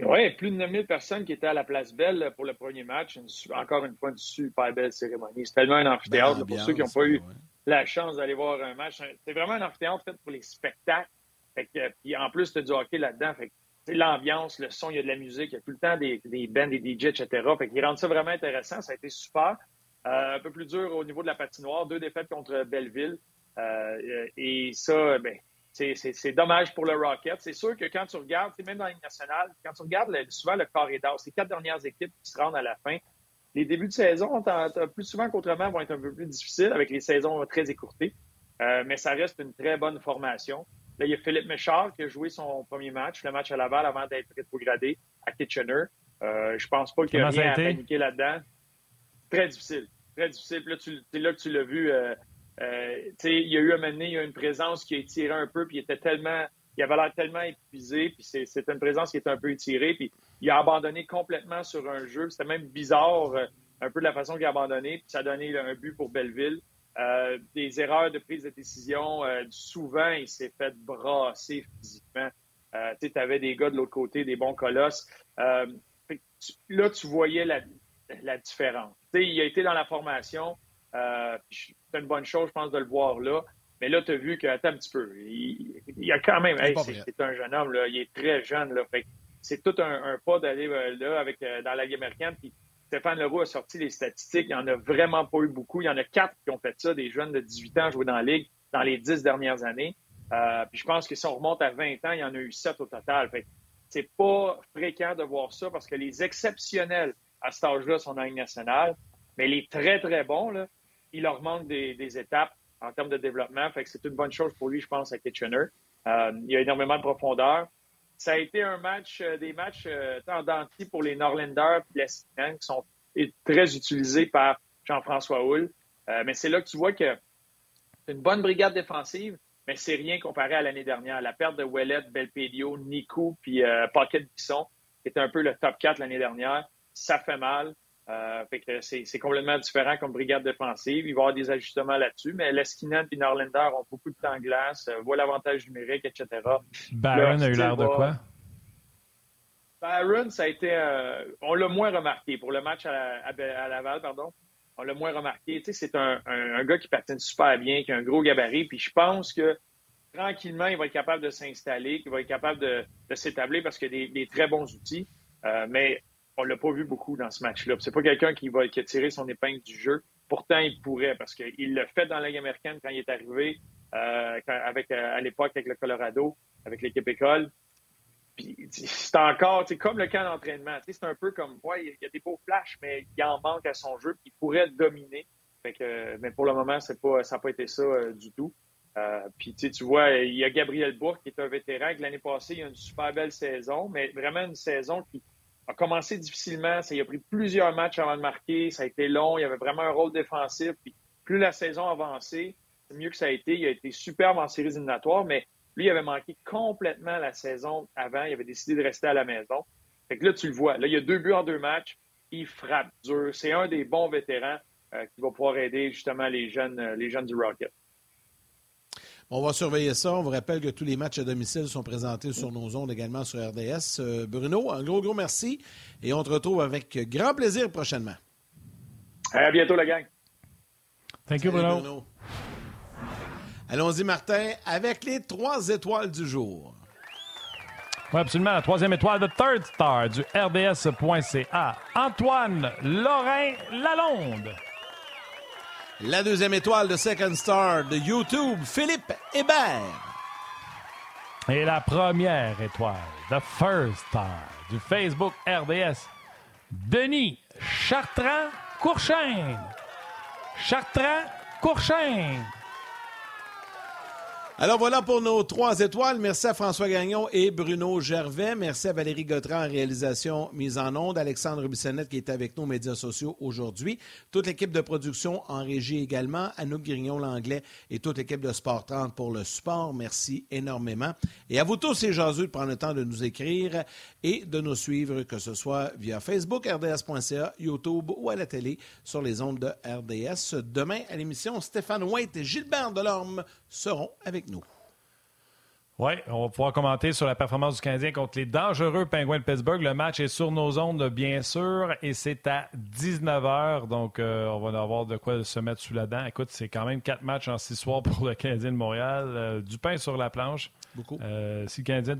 Speaker 13: Oui, plus de 9000 personnes qui étaient à la place Belle pour le premier match. encore une fois, une super belle cérémonie. C'est tellement un amphithéâtre pour ceux qui n'ont pas eu la chance d'aller voir un match. C'est vraiment un amphithéâtre fait pour les spectacles. puis en plus, tu as du hockey là-dedans. Fait l'ambiance, le son, il y a de la musique, il y a tout le temps des, des bands, des DJ, etc. Fait qu'ils rendent ça vraiment intéressant. Ça a été super. Euh, un peu plus dur au niveau de la patinoire. Deux défaites contre Belleville. Euh, et ça, ben, c'est dommage pour le Rocket. C'est sûr que quand tu regardes, même dans la Ligue nationale, quand tu regardes souvent le carré d'or, ces quatre dernières équipes qui se rendent à la fin, les débuts de saison, plus souvent qu'autrement, vont être un peu plus difficiles avec les saisons très écourtées. Euh, mais ça reste une très bonne formation. Là, il y a Philippe Méchard qui a joué son premier match, le match à Laval, avant d'être rétrogradé à Kitchener. Euh, je pense pas qu'il y a rien à paniquer là-dedans. Très difficile. Très difficile. là, c'est là que tu l'as vu. Euh, euh, il y a eu un moment donné, il y a une présence qui a étiré un peu, puis il était tellement. Il avait l'air tellement épuisé, puis c'est une présence qui était un peu étirée, puis il a abandonné complètement sur un jeu. C'était même bizarre, euh, un peu de la façon qu'il a abandonné, puis ça a donné un but pour Belleville. Euh, des erreurs de prise de décision. Euh, souvent, il s'est fait brasser physiquement. Tu avais des gars de l'autre côté, des bons colosses. là, tu voyais la, différence. il a été dans la formation. C'est une bonne chose, je pense, de le voir là. Mais là, tu as vu que, attends un petit peu, il, y a quand même, c'est un jeune homme, là, il est très jeune. Là, c'est tout un, pas d'aller là avec dans la Ligue américaine. Puis Stéphane Leroux a sorti les statistiques. Il n'y en a vraiment pas eu beaucoup. Il y en a quatre qui ont fait ça, des jeunes de 18 ans joués dans la Ligue dans les dix dernières années. Euh, puis je pense que si on remonte à 20 ans, il y en a eu sept au total. Fait c'est pas fréquent de voir ça parce que les exceptionnels à cet âge-là sont dans la Ligue nationale, mais les très, très bons, là, il leur manque des, étapes en termes de développement. Fait que c'est une bonne chose pour lui, je pense, à Kitchener. Euh, il a énormément de profondeur ça a été un match, euh, des matchs euh, pour les Norlanders et les qui sont très utilisés par Jean-François Hull. Euh, mais c'est là que tu vois que c'est une bonne brigade défensive, mais c'est rien comparé à l'année dernière. La perte de Ouellet, Belpedio, Nico puis Pocket Bisson, qui était un peu le top 4 l'année dernière, ça fait mal. Euh, c'est complètement différent comme brigade défensive. Il va y avoir des ajustements là-dessus, mais Leskinen et Norlander ont beaucoup de temps en glace, euh, voient l'avantage numérique, etc.
Speaker 2: Baron a eu l'air de quoi?
Speaker 13: Aaron, ça a été. Euh, on l'a moins remarqué. Pour le match à, Laval, pardon, on l'a moins remarqué. C'est un, gars qui patine super bien, qui a un gros gabarit. Puis je pense que tranquillement, il va être capable de s'installer, qu'il va être capable de, s'établir parce qu'il a des, très bons outils. Euh, mais on l'a pas vu beaucoup dans ce match-là. C'est pas quelqu'un qui va qui a tiré son épingle du jeu. Pourtant, il pourrait parce qu'il l'a fait dans la Ligue américaine quand il est arrivé, euh, avec, à l'époque avec le Colorado, avec l'équipe école c'est encore, c'est comme le camp d'entraînement. C'est un peu comme, ouais, il y a des beaux flashs, mais il en manque à son jeu, puis il pourrait dominer. mais pour le moment, c'est pas, ça n'a pas été ça euh, du tout. Euh, puis tu vois, il y a Gabriel Bourg qui est un vétéran, qui l'année passée, il a une super belle saison, mais vraiment une saison qui a commencé difficilement. Ça, il a pris plusieurs matchs avant de marquer, ça a été long, il avait vraiment un rôle défensif. Puis plus la saison avançait, mieux que ça a été. Il a été superbe en séries éliminatoires, mais lui, il avait manqué complètement la saison avant. Il avait décidé de rester à la maison. Fait que là, tu le vois. Là, il y a deux buts en deux matchs. Il frappe dur. C'est un des bons vétérans euh, qui va pouvoir aider justement les jeunes, euh, les jeunes du Rocket.
Speaker 1: On va surveiller ça. On vous rappelle que tous les matchs à domicile sont présentés sur nos ondes également sur RDS. Euh, Bruno, un gros, gros merci. Et on te retrouve avec grand plaisir prochainement.
Speaker 13: À bientôt, la gang.
Speaker 2: Thank you, Bruno.
Speaker 1: Allons-y, Martin, avec les trois étoiles du jour.
Speaker 2: Oui, absolument. La troisième étoile de Third Star du RDS.ca. Antoine Lorrain Lalonde.
Speaker 1: La deuxième étoile de Second Star de YouTube, Philippe Hébert.
Speaker 2: Et la première étoile, de First Star du Facebook RDS, Denis Chartrand Courchain.
Speaker 1: Alors voilà pour nos trois étoiles. Merci à François Gagnon et Bruno Gervais. Merci à Valérie Gautran en réalisation mise en onde. Alexandre Bissonnette qui est avec nous aux médias sociaux aujourd'hui. Toute l'équipe de production en régie également. Anouk Grignon-Langlais et toute l'équipe de Sport 30 pour le support. Merci énormément. Et à vous tous et jaseux de prendre le temps de nous écrire et de nous suivre, que ce soit via Facebook, rds.ca, YouTube ou à la télé sur les ondes de RDS. Demain à l'émission, Stéphane White et Gilbert Delorme seront avec nous.
Speaker 2: Oui, on va pouvoir commenter sur la performance du Canadien contre les dangereux Penguins de Pittsburgh. Le match est sur nos ondes, bien sûr, et c'est à 19h. Donc, euh, on va avoir de quoi se mettre sous la dent. Écoute, c'est quand même quatre matchs en six soirs pour le Canadien de Montréal. Euh, du pain sur la planche.
Speaker 1: Beaucoup.
Speaker 2: Euh, si le Canadien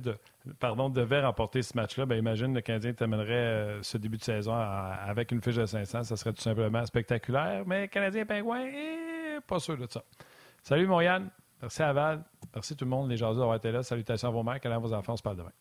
Speaker 2: pardon, devait remporter ce match-là, ben imagine le Canadien t'amènerait ce début de saison avec une fiche de 500. Ça serait tout simplement spectaculaire. Mais Canadien Penguin, eh, pas sûr de ça. Salut, Montréal. Merci à Val. Merci tout le monde, les gens d'avoir été là. Salutations à vos mères. À vos enfants. On se parle demain.